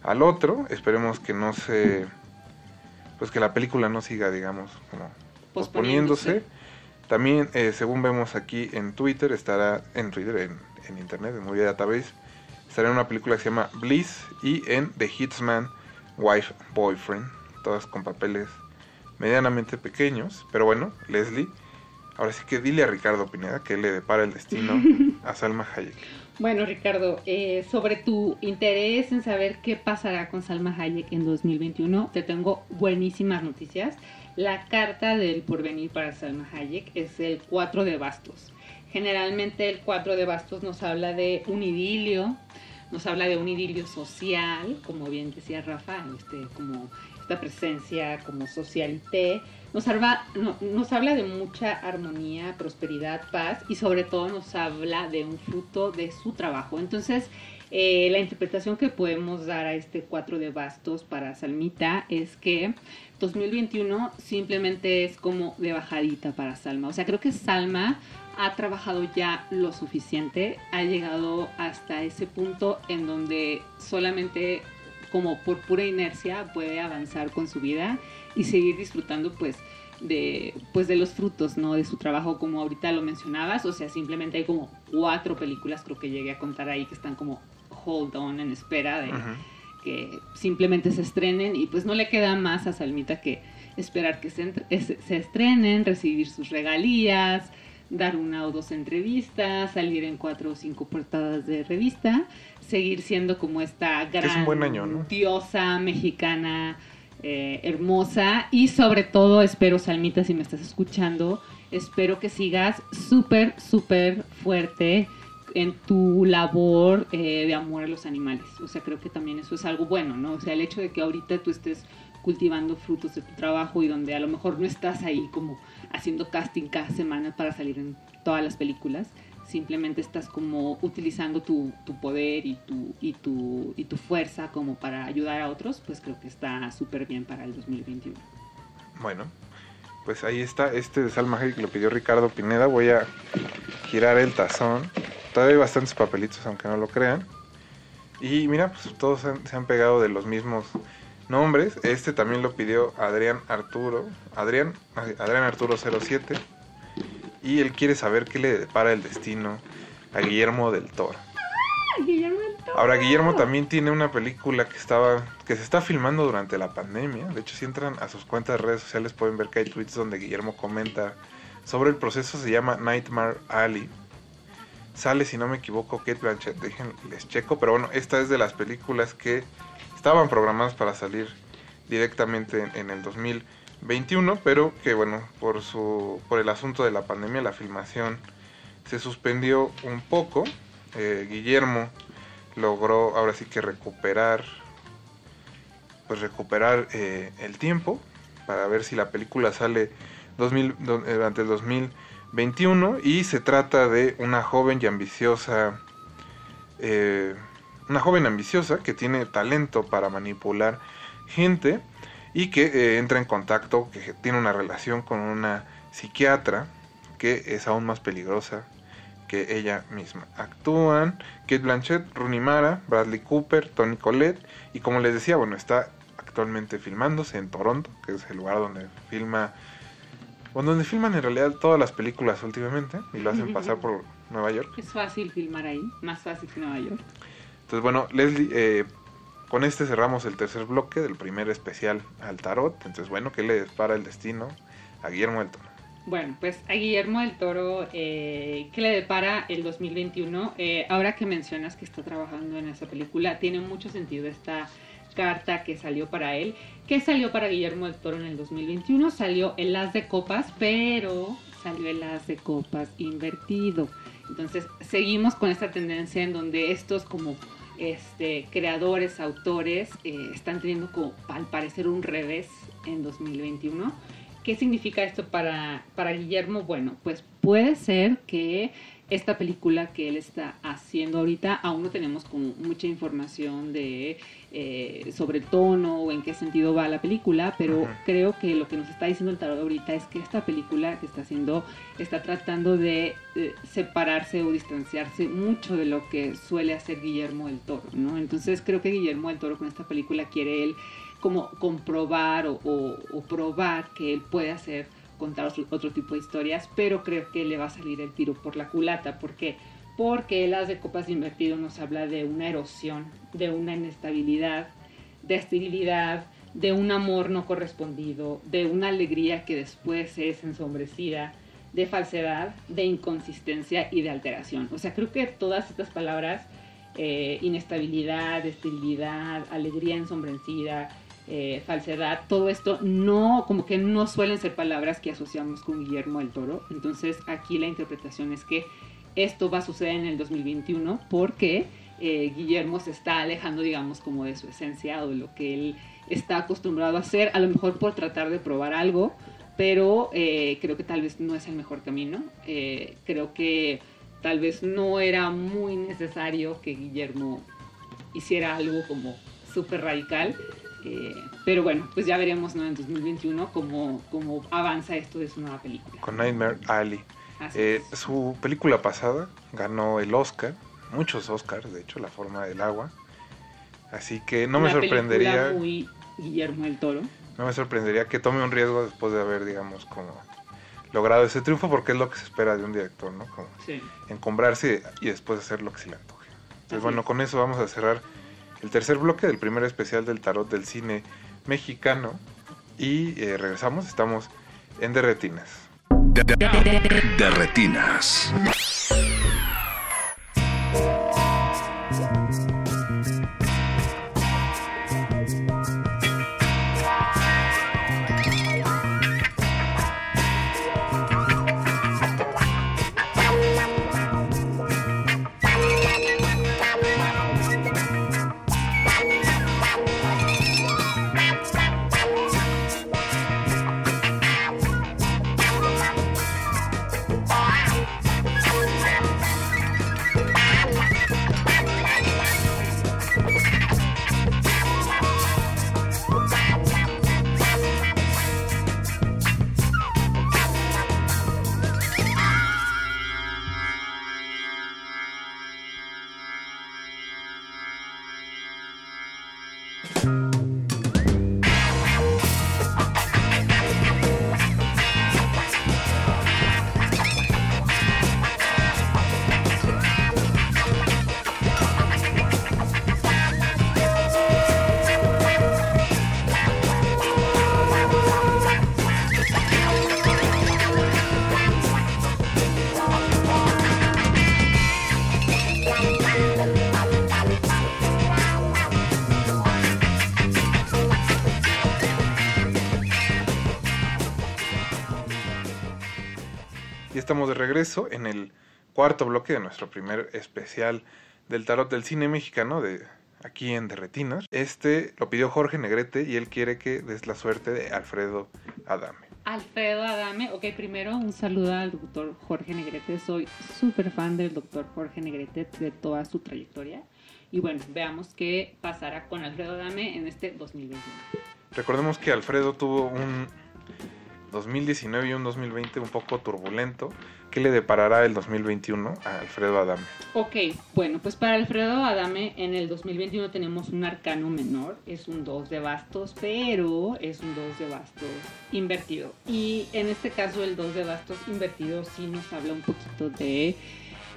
al otro. Esperemos que no se. Pues que la película no siga, digamos, como posponiéndose. También, eh, según vemos aquí en Twitter, estará en Twitter, en, en internet, en Movie Database, estará en una película que se llama Bliss y en The Hitman Wife Boyfriend, todas con papeles medianamente pequeños. Pero bueno, Leslie, ahora sí que dile a Ricardo Pineda que le depara el destino [LAUGHS] a Salma Hayek. Bueno, Ricardo, eh, sobre tu interés en saber qué pasará con Salma Hayek en 2021, te tengo buenísimas noticias. La carta del porvenir para Salma Hayek es el 4 de bastos. Generalmente el 4 de bastos nos habla de un idilio, nos habla de un idilio social, como bien decía Rafa, este, como esta presencia como socialité, nos nos habla de mucha armonía, prosperidad, paz y sobre todo nos habla de un fruto de su trabajo. Entonces, eh, la interpretación que podemos dar a este 4 de bastos para Salmita es que 2021 simplemente es como de bajadita para Salma. O sea, creo que Salma ha trabajado ya lo suficiente, ha llegado hasta ese punto en donde solamente como por pura inercia puede avanzar con su vida y seguir disfrutando pues de pues de los frutos no de su trabajo como ahorita lo mencionabas o sea simplemente hay como cuatro películas creo que llegué a contar ahí que están como hold on en espera de que simplemente se estrenen y pues no le queda más a Salmita que esperar que se, entre- se estrenen, recibir sus regalías, dar una o dos entrevistas, salir en cuatro o cinco portadas de revista, seguir siendo como esta gran buen año, ¿no? diosa mexicana eh, hermosa y sobre todo espero Salmita si me estás escuchando espero que sigas súper súper fuerte en tu labor eh, de amor a los animales o sea creo que también eso es algo bueno no o sea el hecho de que ahorita tú estés cultivando frutos de tu trabajo y donde a lo mejor no estás ahí como haciendo casting cada semana para salir en todas las películas simplemente estás como utilizando tu, tu poder y tu, y, tu, y tu fuerza como para ayudar a otros, pues creo que está súper bien para el 2021. Bueno, pues ahí está. Este de Salma Hayek lo pidió Ricardo Pineda. Voy a girar el tazón. Todavía hay bastantes papelitos, aunque no lo crean. Y mira, pues todos han- se han pegado de los mismos nombres. Este también lo pidió Adrián Arturo. Adrián, Adrián Arturo 07. Y él quiere saber qué le depara el destino a Guillermo del Toro. Guillermo del Toro. Ahora Guillermo también tiene una película que estaba que se está filmando durante la pandemia. De hecho, si entran a sus cuentas de redes sociales pueden ver que hay tweets donde Guillermo comenta sobre el proceso. Se llama Nightmare Alley. Sale, si no me equivoco, Kate Blanchett. Dejen, les checo. Pero bueno, esta es de las películas que estaban programadas para salir directamente en, el 2021, pero que bueno, por su por el asunto de la pandemia, la filmación se suspendió un poco. Eh, Guillermo logró ahora sí que recuperar pues recuperar eh, el tiempo para ver si la película sale 2000, do- eh, durante el 2021 y se trata de una joven y ambiciosa eh, una joven ambiciosa que tiene talento para manipular gente y que eh, entra en contacto, que tiene una relación con una psiquiatra que es aún más peligrosa que ella misma. Actúan Kate Blanchett, Rooney Mara, Bradley Cooper, Tony Collette y como les decía, bueno, está actualmente filmándose en Toronto, que es el lugar donde filma o donde filman en realidad todas las películas últimamente y lo hacen pasar por Nueva York. Es fácil filmar ahí, más fácil que Nueva York. Entonces, bueno, Leslie, eh, con este cerramos el tercer bloque del primer especial al tarot. Entonces, bueno, ¿qué le dispara el destino a Guillermo del Toro? Bueno, pues a Guillermo del Toro, eh, ¿qué le depara el 2021? Eh, ahora que mencionas que está trabajando en esa película, tiene mucho sentido esta carta que salió para él. ¿Qué salió para Guillermo del Toro en el 2021? Salió el As de Copas, pero salió el As de Copas invertido. Entonces, seguimos con esta tendencia en donde estos como este, creadores, autores, eh, están teniendo como al parecer un revés en 2021 ¿Qué significa esto para, para Guillermo? Bueno, pues puede ser que esta película que él está haciendo ahorita, aún no tenemos como mucha información de eh, sobre el tono o en qué sentido va la película, pero creo que lo que nos está diciendo el tarot ahorita es que esta película que está haciendo está tratando de eh, separarse o distanciarse mucho de lo que suele hacer Guillermo del Toro, ¿no? Entonces creo que Guillermo del Toro con esta película quiere él como comprobar o, probar que él puede hacer, contar otro, tipo de historias, pero creo que le va a salir el tiro por la culata. ¿Por qué? Porque el de copas invertido nos habla de una erosión, de una inestabilidad, de esterilidad, de un amor no correspondido, de una alegría que después es ensombrecida, de falsedad, de inconsistencia y de alteración. O sea, creo que todas estas palabras, eh, inestabilidad, esterilidad, alegría ensombrecida, eh, falsedad, todo esto no, como que no suelen ser palabras que asociamos con Guillermo del Toro. Entonces aquí la interpretación es que esto va a suceder en el 2021 porque eh, Guillermo se está alejando, digamos, como de su esencia o de lo que él está acostumbrado a hacer, a lo mejor por tratar de probar algo, pero eh, creo que tal vez no es el mejor camino. creo que tal vez no era muy necesario que Guillermo hiciera algo como súper radical, eh, pero bueno, pues ya veremos en 2021 cómo, cómo avanza esto de su nueva película. Con Nightmare Alley. Eh, su película pasada ganó el Oscar, muchos Oscars, de hecho, La forma del agua. Así que no me sorprendería. Muy Guillermo del Toro. No me sorprendería que tome un riesgo después de haber, digamos, como logrado ese triunfo, porque es lo que se espera de un director, ¿no? Como encombrarse y después hacer lo que se le antoje. Entonces, bueno, con eso vamos a cerrar el tercer bloque del primer especial del tarot del cine mexicano. Y eh, regresamos, estamos en Derretinas. De regreso en el cuarto bloque de nuestro primer especial del tarot del cine mexicano de aquí en Derretinas. Este lo pidió Jorge Negrete y él quiere que des la suerte de Alfredo Adame. Alfredo Adame, ok, primero un saludo al doctor Jorge Negrete. Soy súper fan del doctor Jorge Negrete de toda su trayectoria. Y bueno, veamos qué pasará con Alfredo Adame en este 2021. Recordemos que Alfredo tuvo un 2019 y un 2020 un poco turbulento. ¿Qué le deparará el 2021 a Alfredo Adame? Ok, bueno, pues para Alfredo Adame en el 2021 tenemos un arcano menor, es un 2 de bastos, pero es un 2 de bastos invertido. Y en este caso el 2 de bastos invertido sí nos habla un poquito de,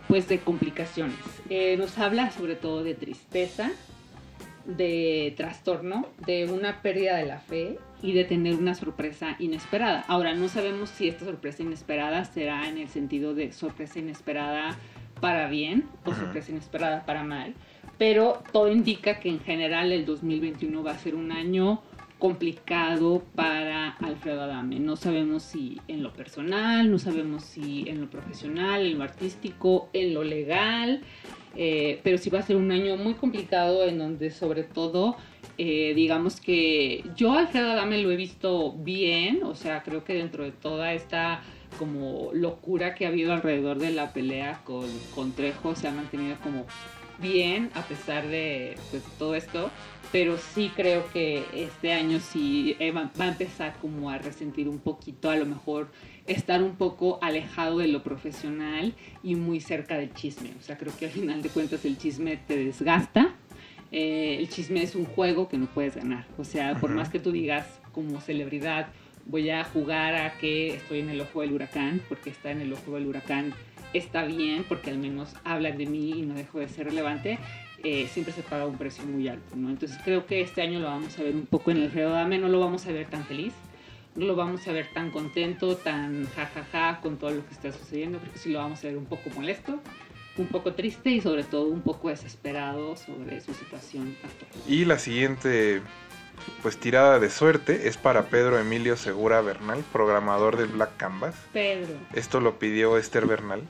pues de complicaciones. Eh, nos habla sobre todo de tristeza, de trastorno, de una pérdida de la fe y de tener una sorpresa inesperada. Ahora, no sabemos si esta sorpresa inesperada será en el sentido de sorpresa inesperada para bien o sorpresa inesperada para mal, pero todo indica que en general el 2021 va a ser un año complicado para Alfredo Adame. No sabemos si en lo personal, no sabemos si en lo profesional, en lo artístico, en lo legal, eh, pero sí va a ser un año muy complicado en donde sobre todo eh, digamos que yo Alfredo Adame lo he visto bien, o sea, creo que dentro de toda esta como locura que ha habido alrededor de la pelea con, con Trejo se ha mantenido como bien a pesar de pues, todo esto, pero sí creo que este año sí eh, va, va a empezar como a resentir un poquito, a lo mejor estar un poco alejado de lo profesional y muy cerca del chisme. O sea, creo que al final de cuentas el chisme te desgasta eh, el chisme es un juego que no puedes ganar. O sea, por más que tú digas como celebridad, voy a jugar a que estoy en el ojo del huracán, porque está en el ojo del huracán, está bien, porque al menos hablan de mí y no dejo de ser relevante, eh, siempre se paga un precio muy alto, ¿no? Entonces creo que este año lo vamos a ver un poco en el Dame, no lo vamos a ver tan feliz, no lo vamos a ver tan contento, tan jajaja con todo lo que está sucediendo, creo que sí lo vamos a ver un poco molesto, un poco triste y sobre todo un poco desesperado sobre su situación actual. Y la siguiente pues tirada de suerte es para Pedro Emilio Segura Bernal, programador del Black Canvas. Pedro. Esto lo pidió Esther Bernal,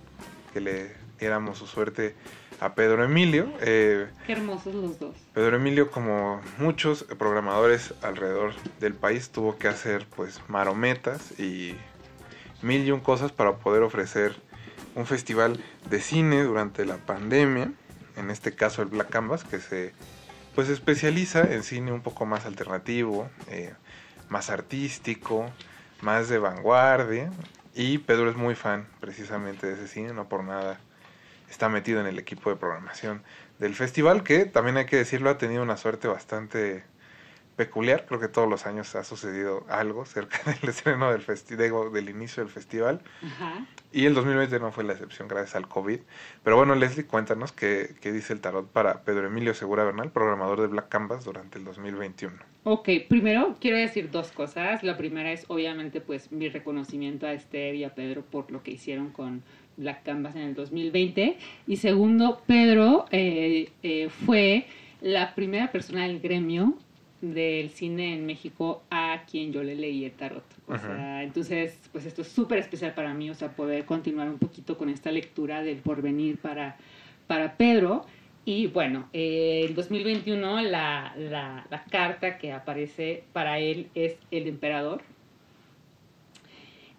que le diéramos su suerte a Pedro Emilio. Eh, Qué hermosos los dos. Pedro Emilio, como muchos programadores alrededor del país, tuvo que hacer pues marometas y mil y un cosas para poder ofrecer un festival de cine durante la pandemia, en este caso el Black Canvas, que se pues especializa en cine un poco más alternativo, eh, más artístico, más de vanguardia. Y Pedro es muy fan precisamente de ese cine, no por nada está metido en el equipo de programación del festival, que también hay que decirlo, ha tenido una suerte bastante peculiar. Creo que todos los años ha sucedido algo cerca [LAUGHS] del estreno del, festival, del inicio del festival. Y el 2020 no fue la excepción gracias al COVID. Pero bueno, Leslie, cuéntanos qué, qué dice el tarot para Pedro Emilio Segura Bernal, programador de Black Canvas durante el 2021. Ok, primero quiero decir dos cosas. La primera es obviamente pues mi reconocimiento a Esther y a Pedro por lo que hicieron con Black Canvas en el 2020. Y segundo, Pedro eh, eh, fue la primera persona del gremio del cine en México a quien yo le leí el tarot. O sea, entonces, pues esto es súper especial para mí, o sea, poder continuar un poquito con esta lectura del porvenir para, para Pedro. Y bueno, eh, en 2021 la, la, la carta que aparece para él es el emperador.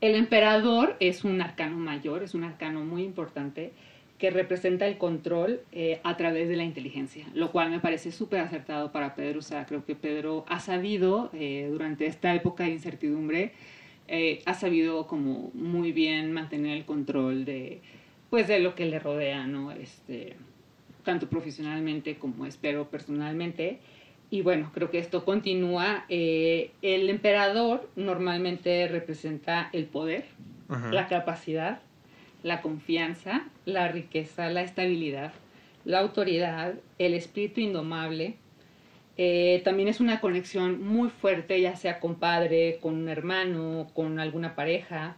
El emperador es un arcano mayor, es un arcano muy importante que representa el control eh, a través de la inteligencia, lo cual me parece súper acertado para Pedro. O sea, creo que Pedro ha sabido, eh, durante esta época de incertidumbre, eh, ha sabido como muy bien mantener el control de, pues, de lo que le rodea, ¿no? Este, tanto profesionalmente como espero personalmente. Y bueno, creo que esto continúa. el emperador normalmente representa el poder, la capacidad, la confianza, la riqueza, la estabilidad, la autoridad, el espíritu indomable. Eh, también es una conexión muy fuerte, ya sea con padre, con un hermano, con alguna pareja.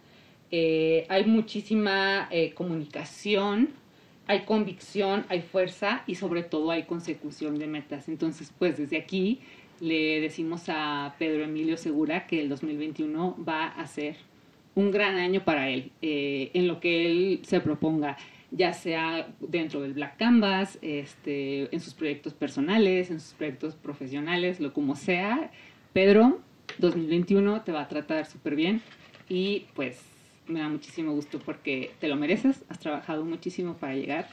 Eh, hay muchísima eh, comunicación, hay convicción, hay fuerza y sobre todo hay consecución de metas. Entonces, pues desde aquí le decimos a Pedro Emilio Segura que el 2021 va a ser un gran año para él, eh, en lo que él se proponga, ya sea dentro del Black Canvas, este, en sus proyectos personales, en sus proyectos profesionales, lo como sea. Pedro, 2021 te va a tratar súper bien y pues me da muchísimo gusto porque te lo mereces, has trabajado muchísimo para llegar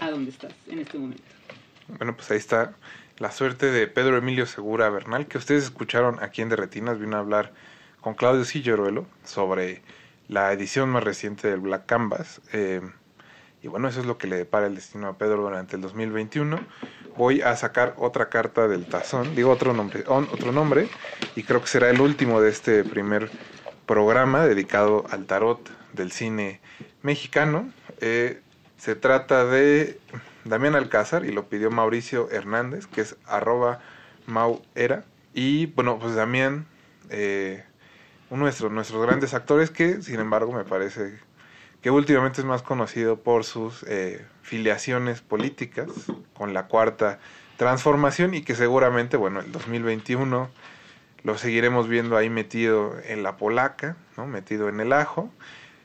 a donde estás en este momento. Bueno, pues ahí está la suerte de Pedro Emilio Segura Bernal, que ustedes escucharon aquí en Derretinas, vino a hablar con Claudio Silleruelo sobre la edición más reciente del Black Canvas. Eh, y bueno, eso es lo que le depara el destino a Pedro durante el 2021. Voy a sacar otra carta del tazón, digo otro nombre, otro nombre, y creo que será el último de este primer programa dedicado al tarot del cine mexicano. Eh, se trata de Damián Alcázar y lo pidió Mauricio Hernández, que es arroba mauera. Y bueno, pues Damián eh, de nuestros, grandes actores que, sin embargo, me parece que últimamente es más conocido por sus eh, filiaciones políticas con la cuarta transformación y que seguramente, bueno, el 2021 lo seguiremos viendo ahí metido en la polaca, ¿no? Metido en el ajo.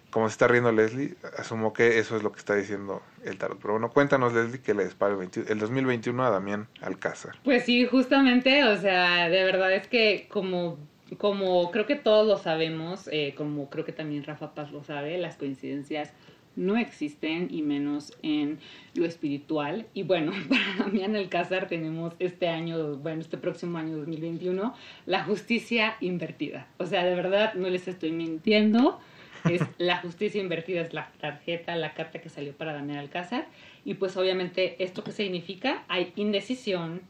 Como se está riendo Leslie, asumo que eso es lo que está diciendo el tarot. Pero bueno, cuéntanos Leslie que le dispara el, el 2021 a Damián Alcázar. Pues sí, justamente, o sea, de verdad es que como como creo que todos lo sabemos, eh, como creo que también Rafa Paz lo sabe, las coincidencias no existen y menos en lo espiritual. Y bueno, [LAUGHS] para Damián Alcázar tenemos este año, bueno, este próximo año 2021, la justicia invertida. O sea, de verdad, no les estoy mintiendo. Es [LAUGHS] la justicia invertida, es la tarjeta, la carta que salió para Damián Alcázar. Y pues obviamente, ¿esto qué significa? Hay indecisión,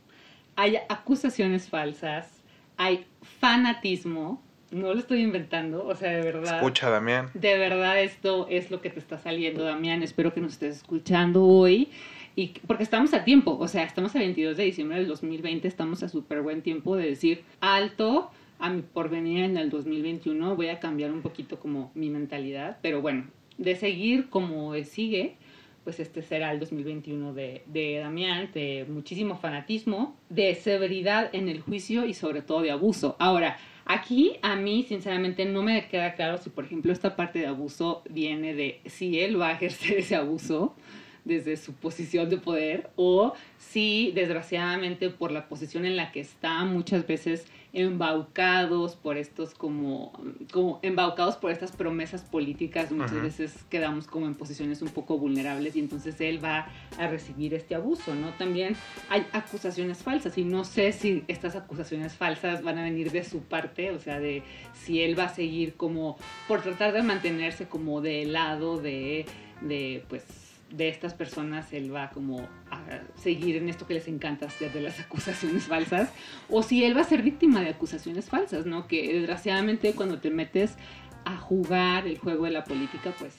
hay acusaciones falsas, hay fanatismo, no lo estoy inventando, o sea, de verdad. Escucha, Damián. De verdad, esto es lo que te está saliendo, Damián. Espero que nos estés escuchando hoy. Y porque estamos a tiempo, o sea, estamos a 22 de diciembre del 2020, estamos a súper buen tiempo de decir alto a mi porvenir en el 2021. Voy a cambiar un poquito como mi mentalidad, pero bueno, de seguir como sigue, pues este será el 2021 de, de Damián, de muchísimo fanatismo, de severidad en el juicio y sobre todo de abuso. Ahora, aquí a mí sinceramente no me queda claro si por ejemplo esta parte de abuso viene de si él va a ejercer ese abuso desde su posición de poder o si desgraciadamente por la posición en la que está muchas veces embaucados por estos como, como embaucados por estas promesas políticas, muchas veces quedamos como en posiciones un poco vulnerables y entonces él va a recibir este abuso, ¿no? También hay acusaciones falsas y no sé si estas acusaciones falsas van a venir de su parte, o sea, de si él va a seguir como por tratar de mantenerse como de lado de, de pues de estas personas él va como a seguir en esto que les encanta hacer de las [LAUGHS] acusaciones falsas, o si él va a ser víctima de acusaciones falsas, ¿no? Que desgraciadamente cuando te metes a jugar el juego de la política, pues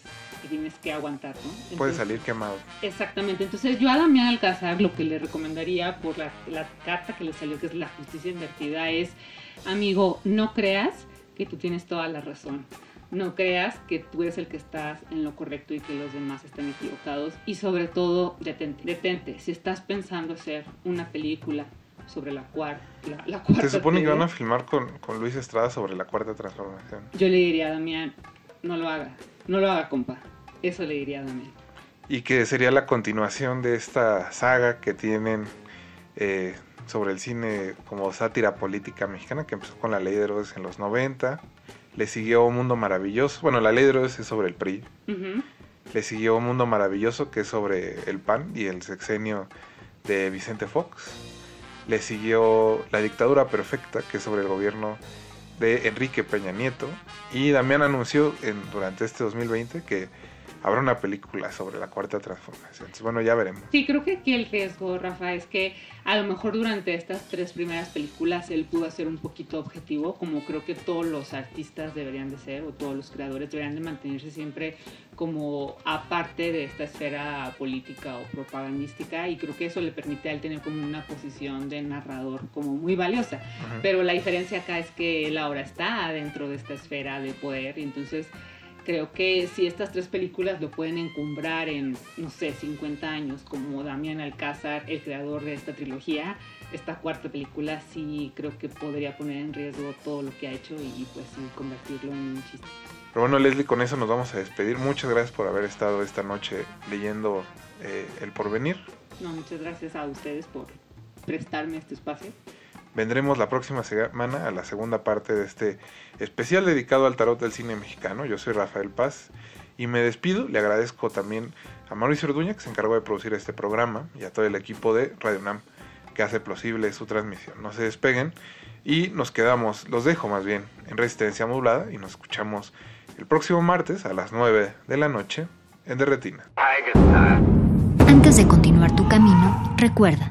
tienes que aguantar, ¿no? Puede salir quemado. Exactamente. Entonces yo a Damián Alcázar lo que le recomendaría por la, la carta que le salió, que es la justicia invertida, es, amigo, no creas que tú tienes toda la razón no creas que tú eres el que estás en lo correcto y que los demás están equivocados. Y sobre todo, detente. Detente. Si estás pensando hacer una película sobre la, cuarta la, cuarta... Se supone que van a filmar con, con, Luis Estrada sobre la cuarta transformación. Yo le diría a Damián, no lo haga. No lo haga, compa. Eso le diría a Damián. Y que sería la continuación de esta saga que tienen... Eh, sobre el cine como sátira política mexicana que empezó con la ley de héroes en los 90 le siguió Mundo Maravilloso. Bueno, la ley de es sobre el PRI. Le siguió Mundo Maravilloso, que es sobre el PAN y el sexenio de Vicente Fox. Le siguió La Dictadura Perfecta, que es sobre el gobierno de Enrique Peña Nieto. Y Damián anunció en, durante este 2020 que habrá una película sobre la cuarta transformación. bueno, ya veremos. Sí, creo que aquí el riesgo, Rafa, es que a lo mejor durante estas tres primeras películas él pudo ser un poquito objetivo, como creo que todos los artistas deberían de ser, o todos los creadores deberían de mantenerse siempre como aparte de esta esfera política o propagandística, y creo que eso le permite a él tener como una posición de narrador como muy valiosa. Pero la diferencia acá es que él ahora está dentro de esta esfera de poder, y entonces creo que si estas tres películas lo pueden encumbrar en, no sé, 50 años, como Damián Alcázar, el creador de esta trilogía, esta cuarta película sí creo que podría poner en riesgo todo lo que ha hecho y pues convertirlo en un chiste. Pero bueno, Leslie, con eso nos vamos a despedir. Muchas gracias por haber estado esta noche leyendo eh, El Porvenir. No, muchas gracias a ustedes por prestarme este espacio. Vendremos la próxima semana a la segunda parte de este especial dedicado al tarot del cine mexicano. Yo soy Rafael Paz y me despido. Le agradezco también a Mauricio Orduña, que se encargó de producir este programa, y a todo el equipo de Radio Nam que hace posible su transmisión. No se despeguen y nos quedamos, los dejo más bien, en resistencia modulada y nos escuchamos el próximo martes a las 9 de la noche en Derretina. Antes de continuar tu camino, recuerda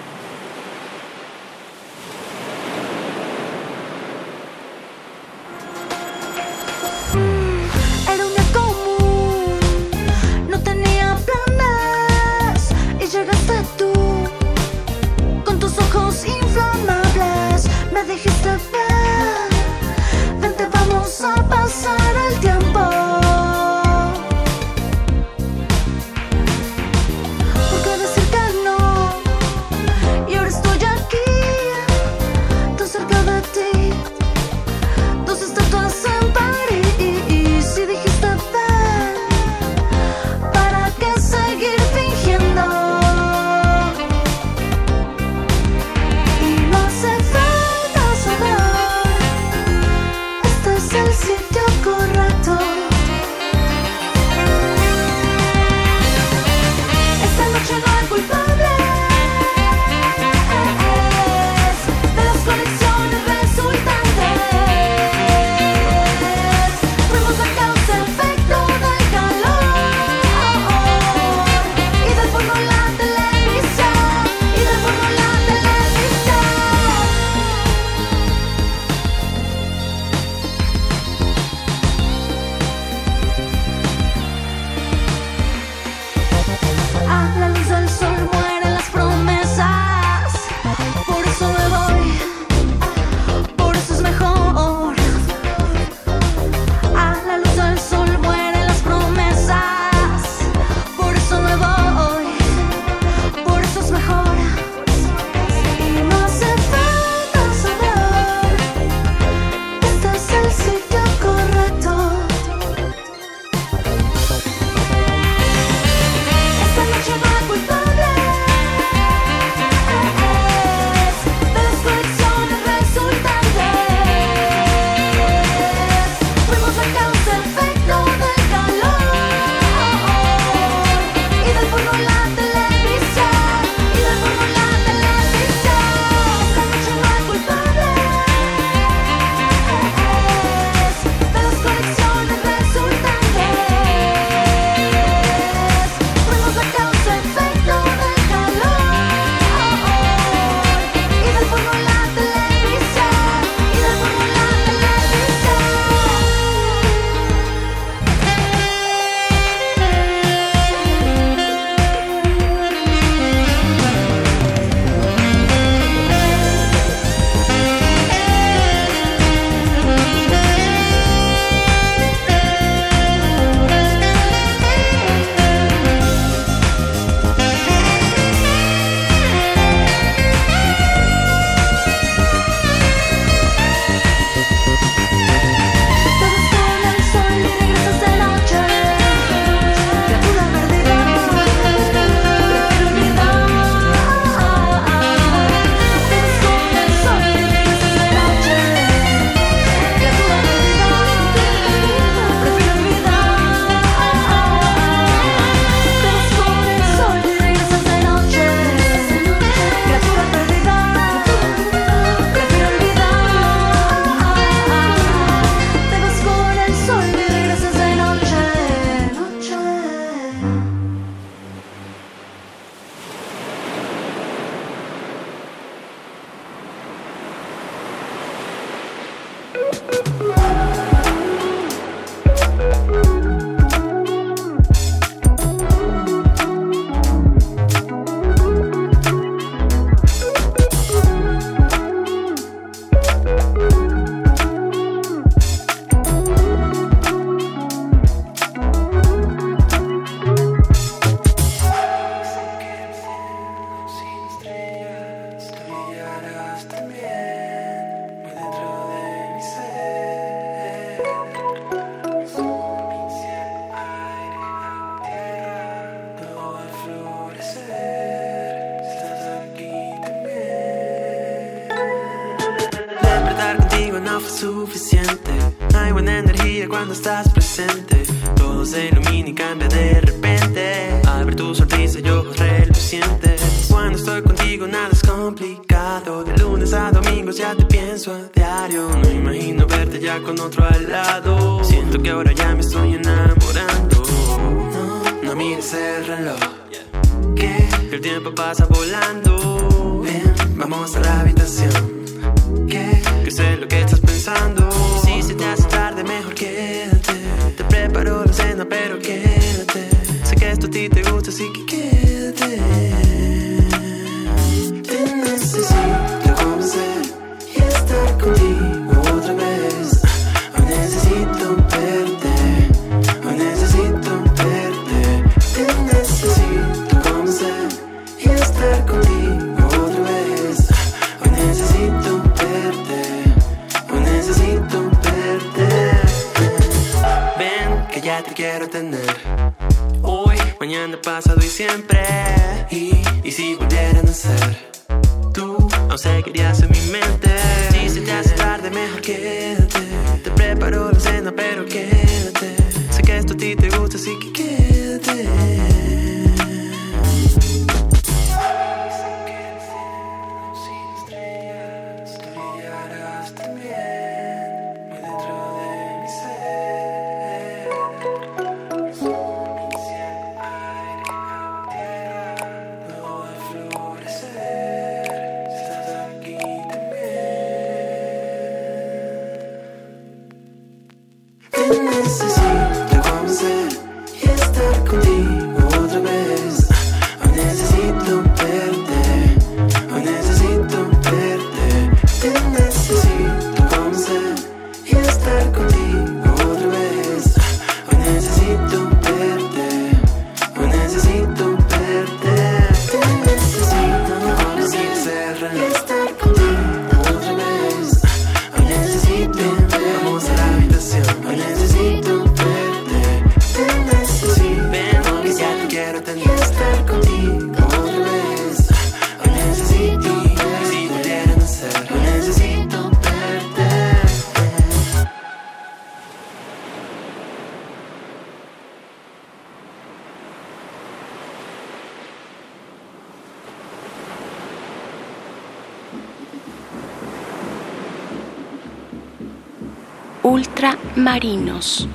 Ultramarinos.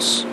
Ultramarinos.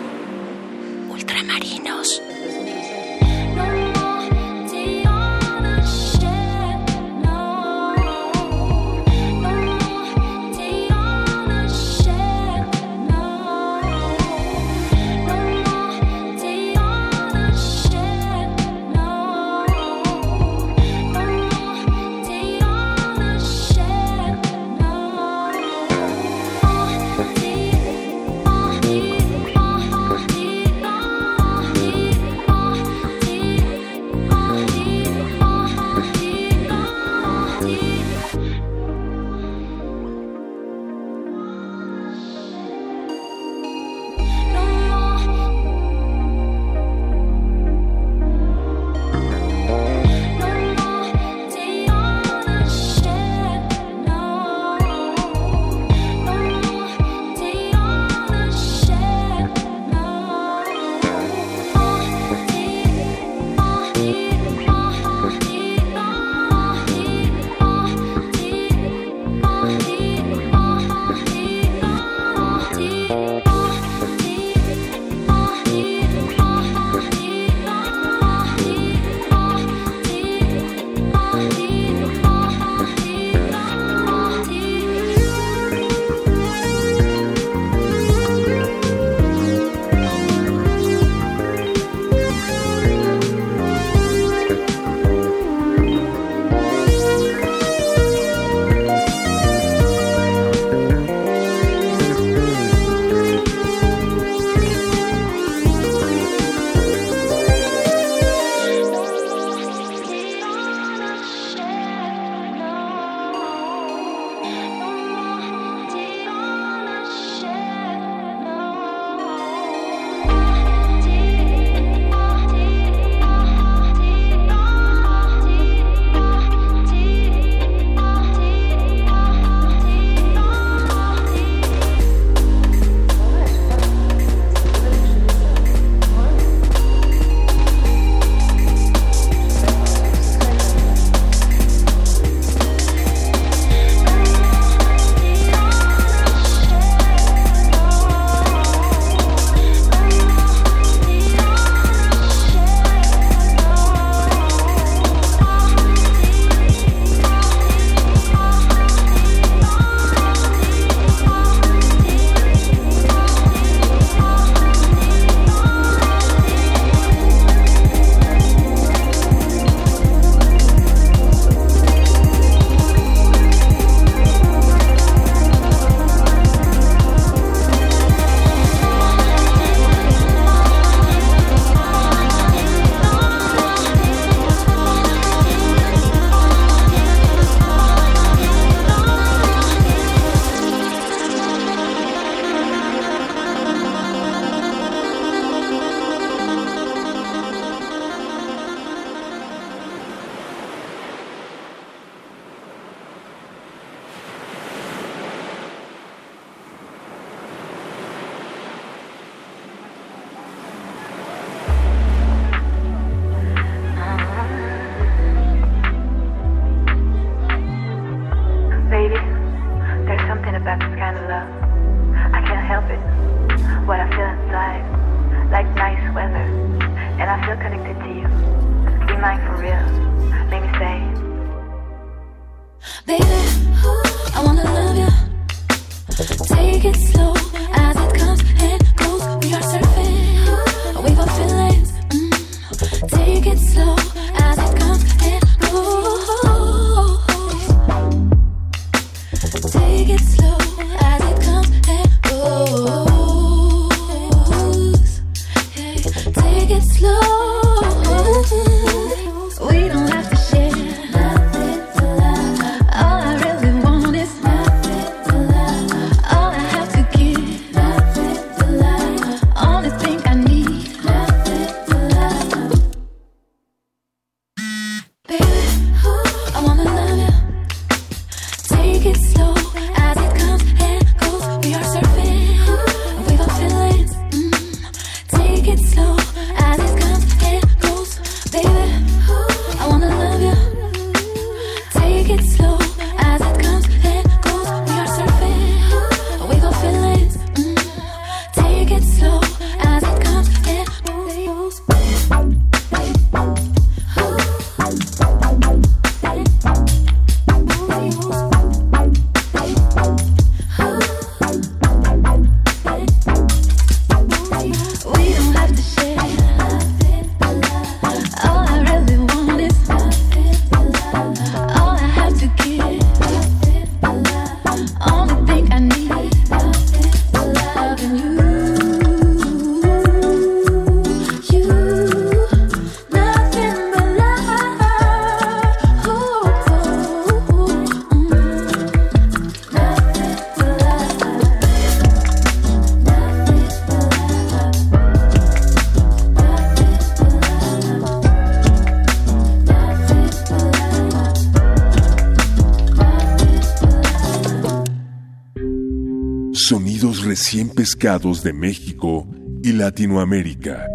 Pescados de México y Latinoamérica.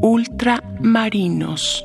Ultramarinos.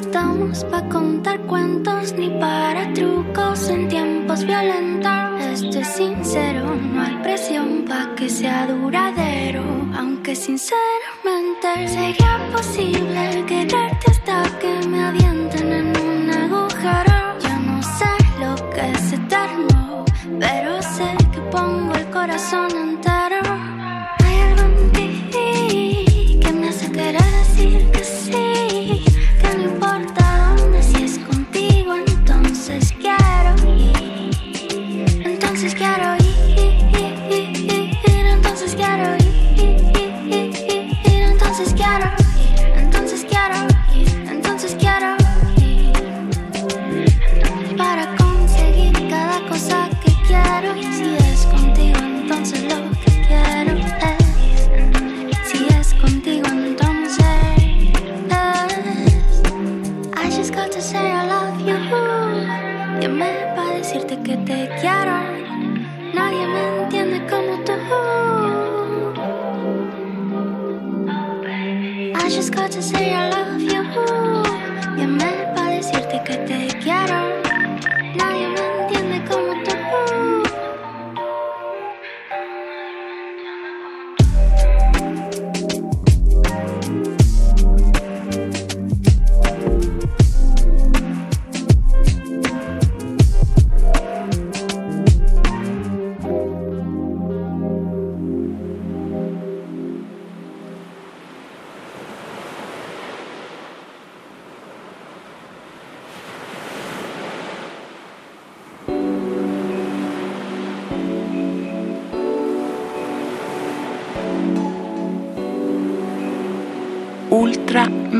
estamos para contar cuentos ni para trucos en tiempos violentos. Esto es sincero, no hay presión para que sea duradero. Aunque sinceramente sería posible quererte hasta que me avienten en un agujero. Yo no sé lo que es eterno, pero sé que pongo el corazón entero.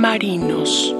marinos.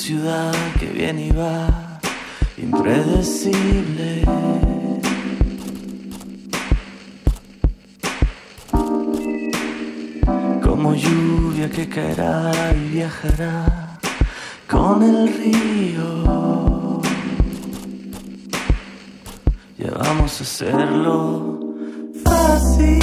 Ciudad que viene y va, impredecible. Como lluvia que caerá y viajará con el río. Ya vamos a hacerlo. Fácil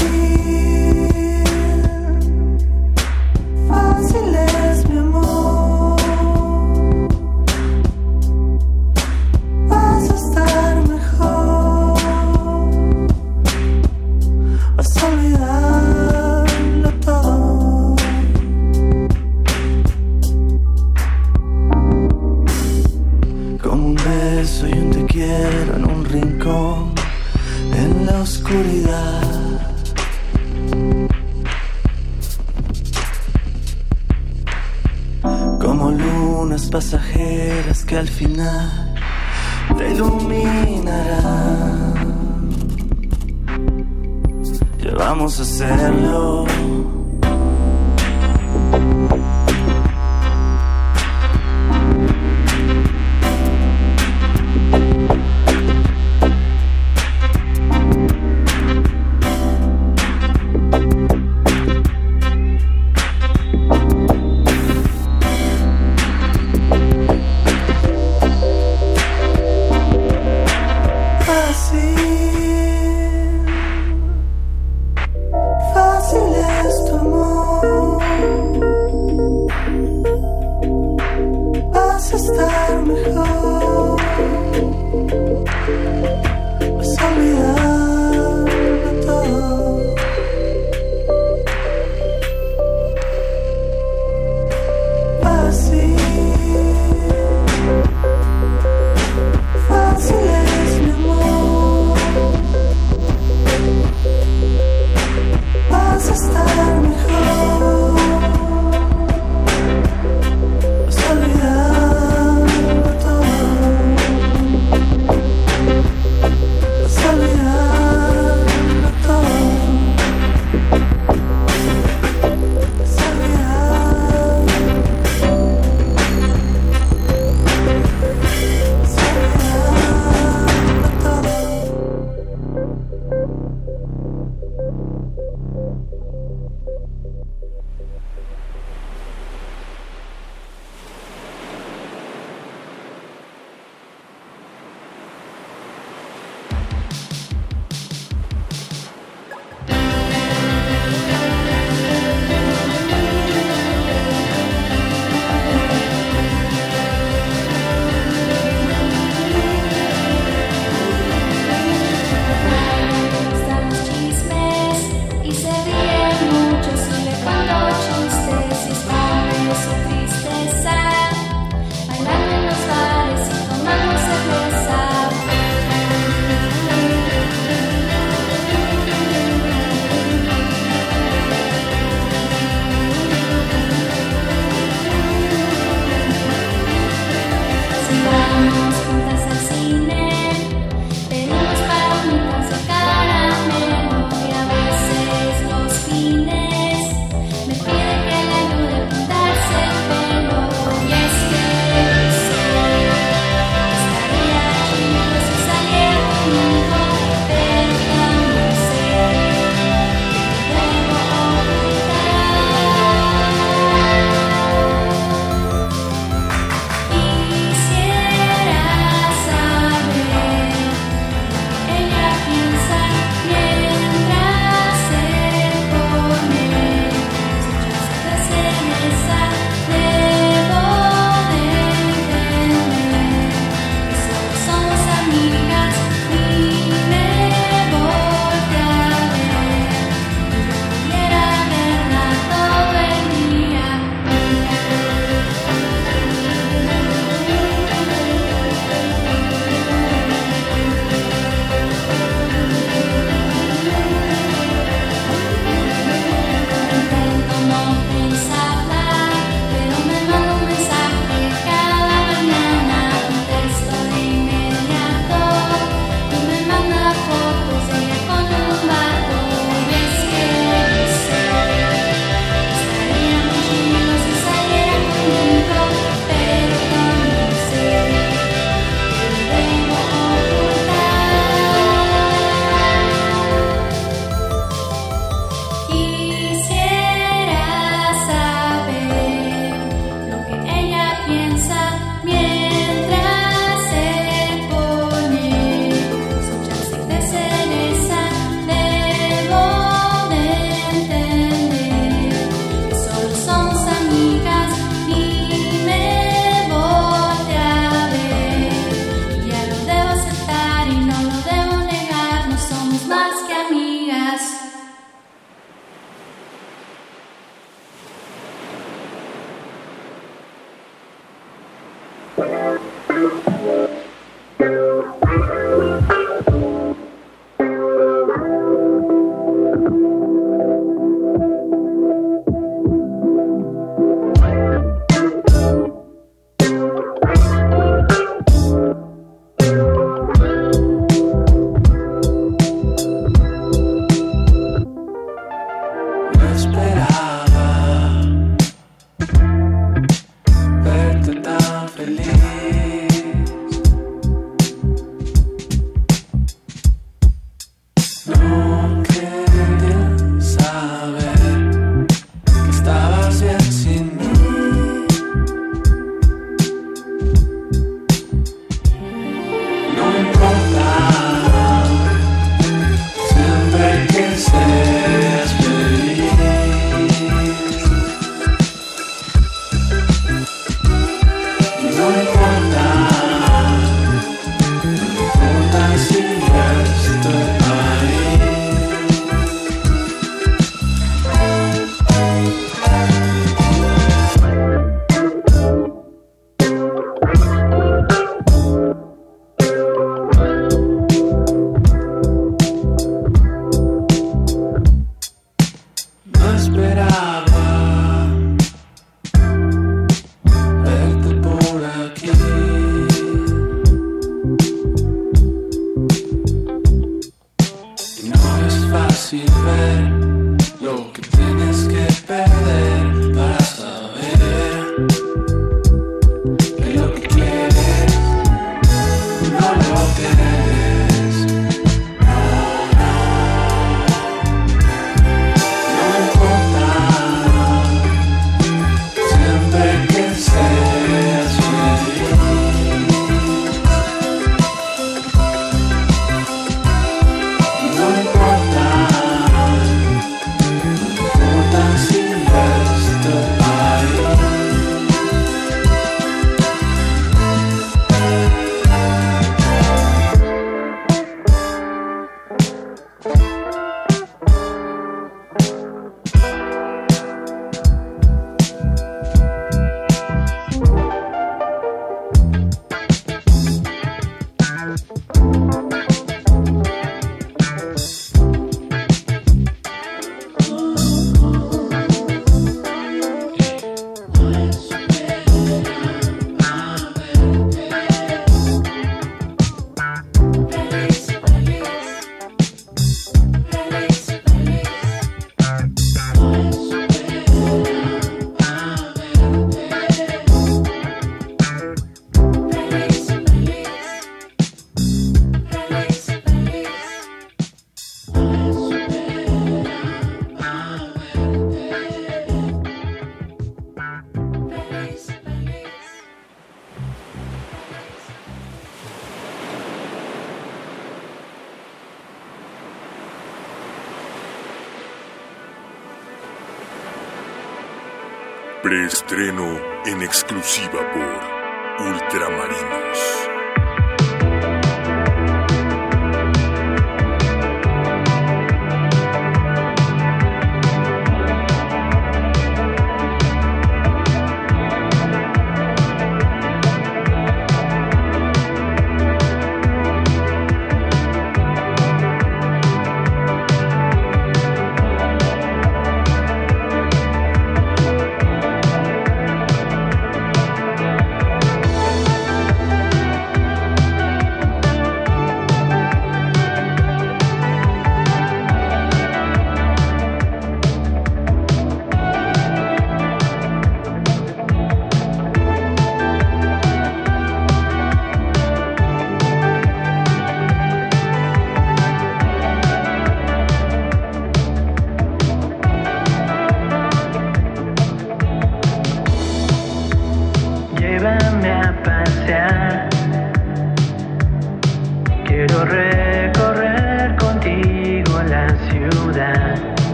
Preestreno en exclusiva por Ultramarinos.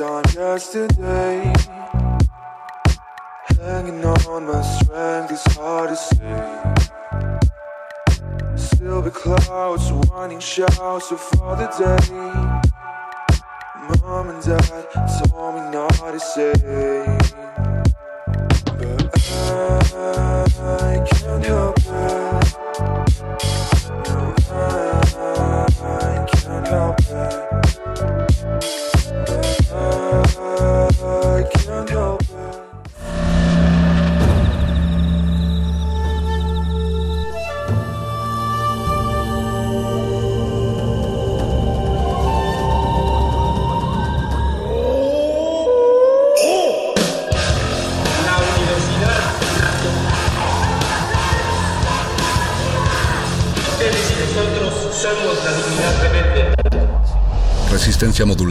on yesterday.